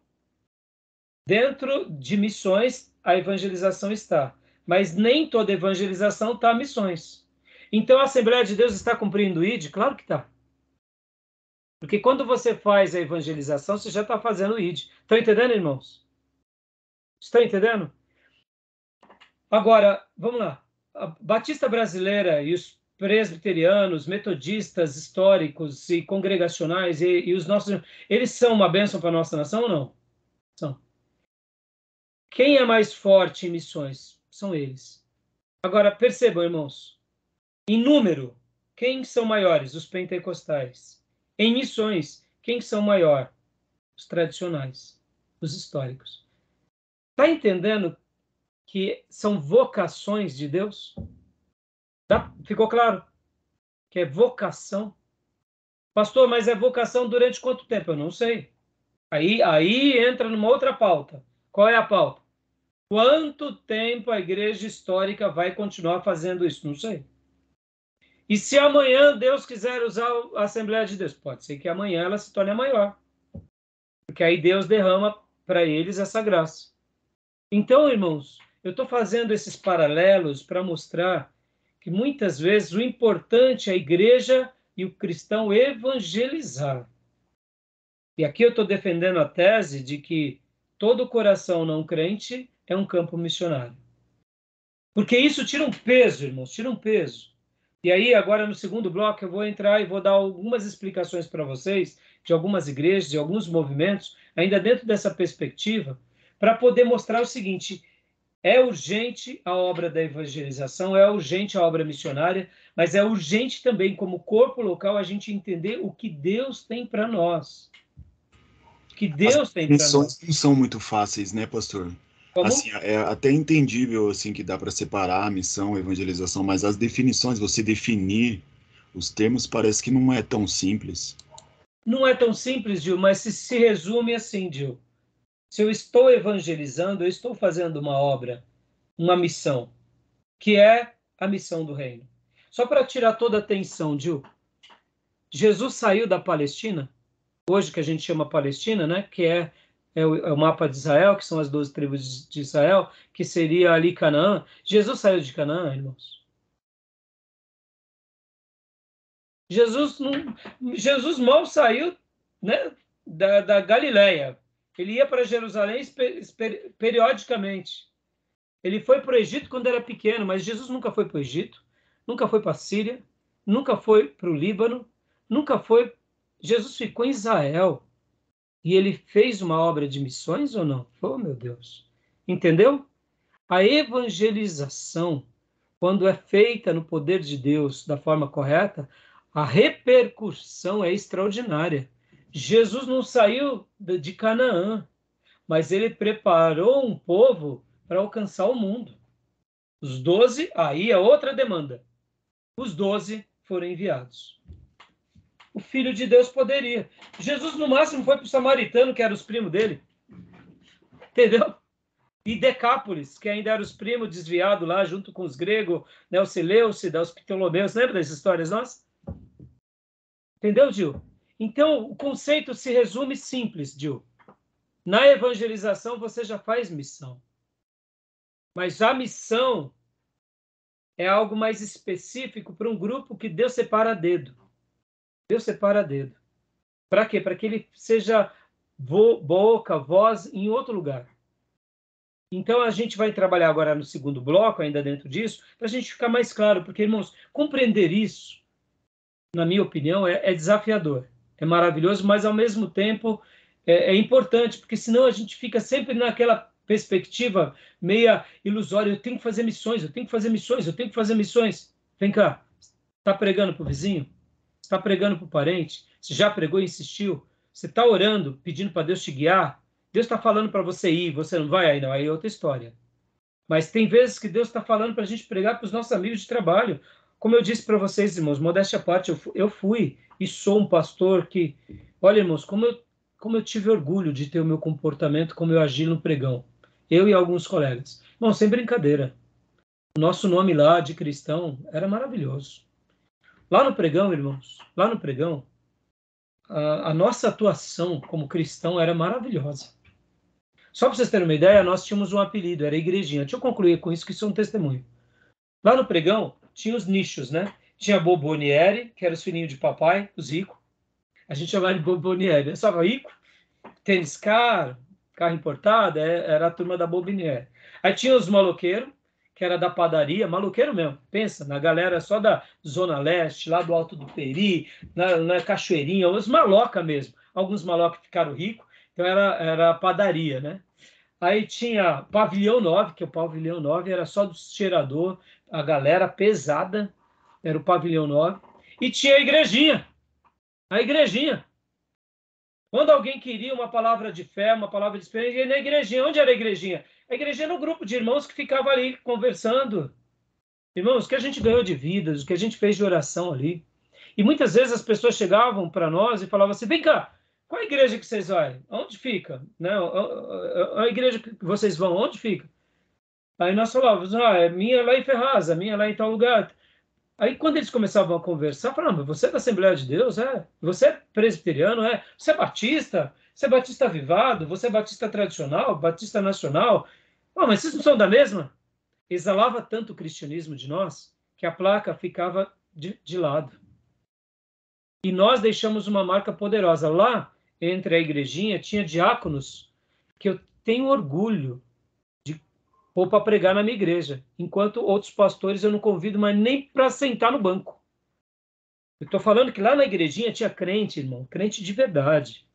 [SPEAKER 1] dentro de missões a evangelização está, mas nem toda evangelização está missões. Então a Assembleia de Deus está cumprindo o ID? Claro que está. Porque quando você faz a evangelização, você já está fazendo o ID. Estão entendendo, irmãos? Estão entendendo? Agora, vamos lá a Batista brasileira e os presbiterianos, metodistas históricos e congregacionais e, e os nossos, eles são uma bênção para a nossa nação ou não? São. Quem é mais forte em missões? São eles. Agora, percebam, irmãos, em número, quem são maiores? Os pentecostais. Em missões, quem são maior? Os tradicionais, os históricos. Está entendendo que são vocações de Deus? Tá? Ficou claro? Que é vocação. Pastor, mas é vocação durante quanto tempo? Eu não sei. Aí, aí entra numa outra pauta. Qual é a pauta? Quanto tempo a igreja histórica vai continuar fazendo isso? Não sei. E se amanhã Deus quiser usar a Assembleia de Deus? Pode ser que amanhã ela se torne maior. Porque aí Deus derrama para eles essa graça. Então, irmãos, eu estou fazendo esses paralelos para mostrar que muitas vezes o importante é a igreja e o cristão evangelizar. E aqui eu estou defendendo a tese de que todo coração não crente é um campo missionário. Porque isso tira um peso, irmãos, tira um peso. E aí, agora no segundo bloco, eu vou entrar e vou dar algumas explicações para vocês de algumas igrejas, de alguns movimentos, ainda dentro dessa perspectiva, para poder mostrar o seguinte: é urgente a obra da evangelização, é urgente a obra missionária, mas é urgente também, como corpo local, a gente entender o que Deus tem para nós. O que Deus As tem para nós.
[SPEAKER 5] não são muito fáceis, né, pastor? Como? Assim, é até entendível assim que dá para separar a missão, a evangelização, mas as definições, você definir os termos parece que não é tão simples.
[SPEAKER 1] Não é tão simples, Gil, mas se, se resume assim, Gil. Se eu estou evangelizando, eu estou fazendo uma obra, uma missão, que é a missão do reino. Só para tirar toda a atenção, Gil. Jesus saiu da Palestina, hoje que a gente chama Palestina, né? Que é é o, é o, mapa de Israel, que são as 12 tribos de Israel, que seria ali Canaã. Jesus saiu de Canaã, irmãos. Jesus, não, Jesus mal saiu né, da, da Galileia. Ele ia para Jerusalém periodicamente. Ele foi para o Egito quando era pequeno, mas Jesus nunca foi para o Egito, nunca foi para a Síria, nunca foi para o Líbano, nunca foi. Jesus ficou em Israel. E ele fez uma obra de missões ou não? Oh, meu Deus. Entendeu? A evangelização, quando é feita no poder de Deus da forma correta, a repercussão é extraordinária. Jesus não saiu de Canaã, mas ele preparou um povo para alcançar o mundo. Os doze, aí é outra demanda. Os doze foram enviados o Filho de Deus poderia. Jesus, no máximo, foi para o samaritano, que era os primos dele. Entendeu? E Decápolis, que ainda era os primos desviados lá, junto com os gregos, né, o Seleucida, os Ptolomeus. Lembra dessas histórias nós? Entendeu, Gil? Então, o conceito se resume simples, Gil. Na evangelização, você já faz missão. Mas a missão é algo mais específico para um grupo que Deus separa a dedo. Deus separa dedo. Para quê? Para que ele seja vo boca, voz em outro lugar. Então a gente vai trabalhar agora no segundo bloco, ainda dentro disso, para a gente ficar mais claro, porque, irmãos, compreender isso, na minha opinião, é, é desafiador. É maravilhoso, mas ao mesmo tempo é, é importante, porque senão a gente fica sempre naquela perspectiva meia ilusória. Eu tenho que fazer missões, eu tenho que fazer missões, eu tenho que fazer missões. Vem cá, está pregando para o vizinho? está pregando para o parente, você já pregou e insistiu, você está orando, pedindo para Deus te guiar, Deus está falando para você ir, você não vai, aí não, aí é outra história. Mas tem vezes que Deus está falando para a gente pregar para os nossos amigos de trabalho. Como eu disse para vocês, irmãos, modéstia à parte, eu, eu fui e sou um pastor que, olha, irmãos, como eu, como eu tive orgulho de ter o meu comportamento, como eu agi no pregão. Eu e alguns colegas. Bom, sem brincadeira. O nosso nome lá de cristão era maravilhoso. Lá no pregão, irmãos, lá no pregão, a, a nossa atuação como cristão era maravilhosa. Só para vocês terem uma ideia, nós tínhamos um apelido, era igrejinha. Deixa eu concluir com isso, que isso é um testemunho. Lá no pregão, tinha os nichos, né? Tinha Bobonieri, que era os filhinhos de papai, os ricos. A gente chamava de Bobonieri. Eu só rico, tênis caro, carro importado, é, era a turma da Bobonieri. Aí tinha os maloqueiros, que era da padaria, maluqueiro mesmo. Pensa, na galera só da Zona Leste, lá do Alto do Peri, na, na Cachoeirinha, os maloca mesmo. Alguns malocas ficaram ricos, então era, era a padaria, né? Aí tinha Pavilhão 9, que o Pavilhão 9 era só do cheirador, a galera pesada, era o Pavilhão 9. E tinha a igrejinha, a igrejinha. Quando alguém queria uma palavra de fé, uma palavra de esperança, ia na igrejinha. Onde era a igrejinha? A igreja era um grupo de irmãos que ficava ali conversando. Irmãos, o que a gente ganhou de vidas, o que a gente fez de oração ali. E muitas vezes as pessoas chegavam para nós e falavam assim: vem cá, qual a igreja que vocês vão? Onde fica? Né? A igreja que vocês vão, onde fica? Aí nós falávamos: ah, é minha lá em Ferraz, a minha lá em tal lugar. Aí quando eles começavam a conversar, falavam: você é da Assembleia de Deus? É. Você é presbiteriano? É. Você é batista? Você é batista avivado? Você é batista tradicional? Batista nacional? Oh, mas vocês não são da mesma? Exalava tanto o cristianismo de nós que a placa ficava de, de lado. E nós deixamos uma marca poderosa. Lá, entre a igrejinha, tinha diáconos que eu tenho orgulho pôr para pregar na minha igreja, enquanto outros pastores eu não convido mais nem para sentar no banco. Eu estou falando que lá na igrejinha tinha crente, irmão, crente de verdade,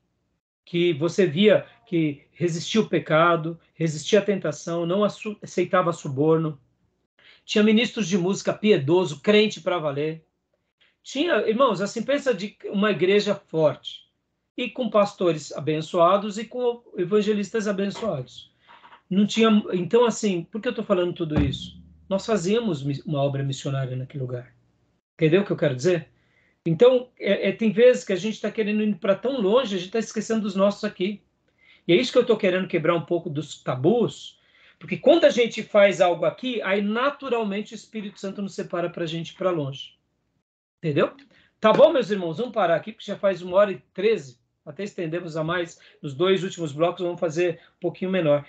[SPEAKER 1] que você via que resistia o pecado, resistia à tentação, não aceitava suborno. Tinha ministros de música piedoso, crente para valer. Tinha, irmãos, assim, pensa de uma igreja forte e com pastores abençoados e com evangelistas abençoados. Não tinha, então assim, por que eu estou falando tudo isso? Nós fazíamos uma obra missionária naquele lugar. Entendeu o que eu quero dizer? Então, é, é, tem vezes que a gente está querendo ir para tão longe, a gente está esquecendo dos nossos aqui. E é isso que eu estou querendo quebrar um pouco dos tabus, porque quando a gente faz algo aqui, aí naturalmente o Espírito Santo nos separa para a gente para longe. Entendeu? Tá bom, meus irmãos, vamos parar aqui, porque já faz uma hora e treze. Até estendemos a mais. Nos dois últimos blocos, vamos fazer um pouquinho menor.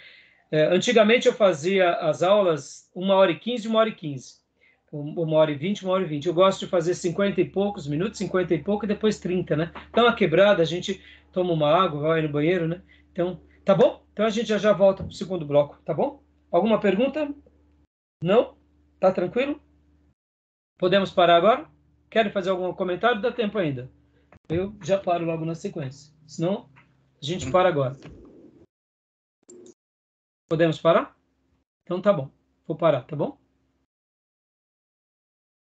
[SPEAKER 1] É, antigamente eu fazia as aulas uma hora e quinze, uma hora e quinze uma hora e vinte, uma hora e vinte. Eu gosto de fazer cinquenta e poucos minutos, cinquenta e pouco, e depois trinta, né? Então, a quebrada, a gente toma uma água, vai no banheiro, né? Então, tá bom? Então, a gente já já volta para o segundo bloco, tá bom? Alguma pergunta? Não? Tá tranquilo? Podemos parar agora? Querem fazer algum comentário? Dá tempo ainda. Eu já paro logo na sequência. Senão, a gente para agora. Podemos parar? Então, tá bom. Vou parar, tá bom?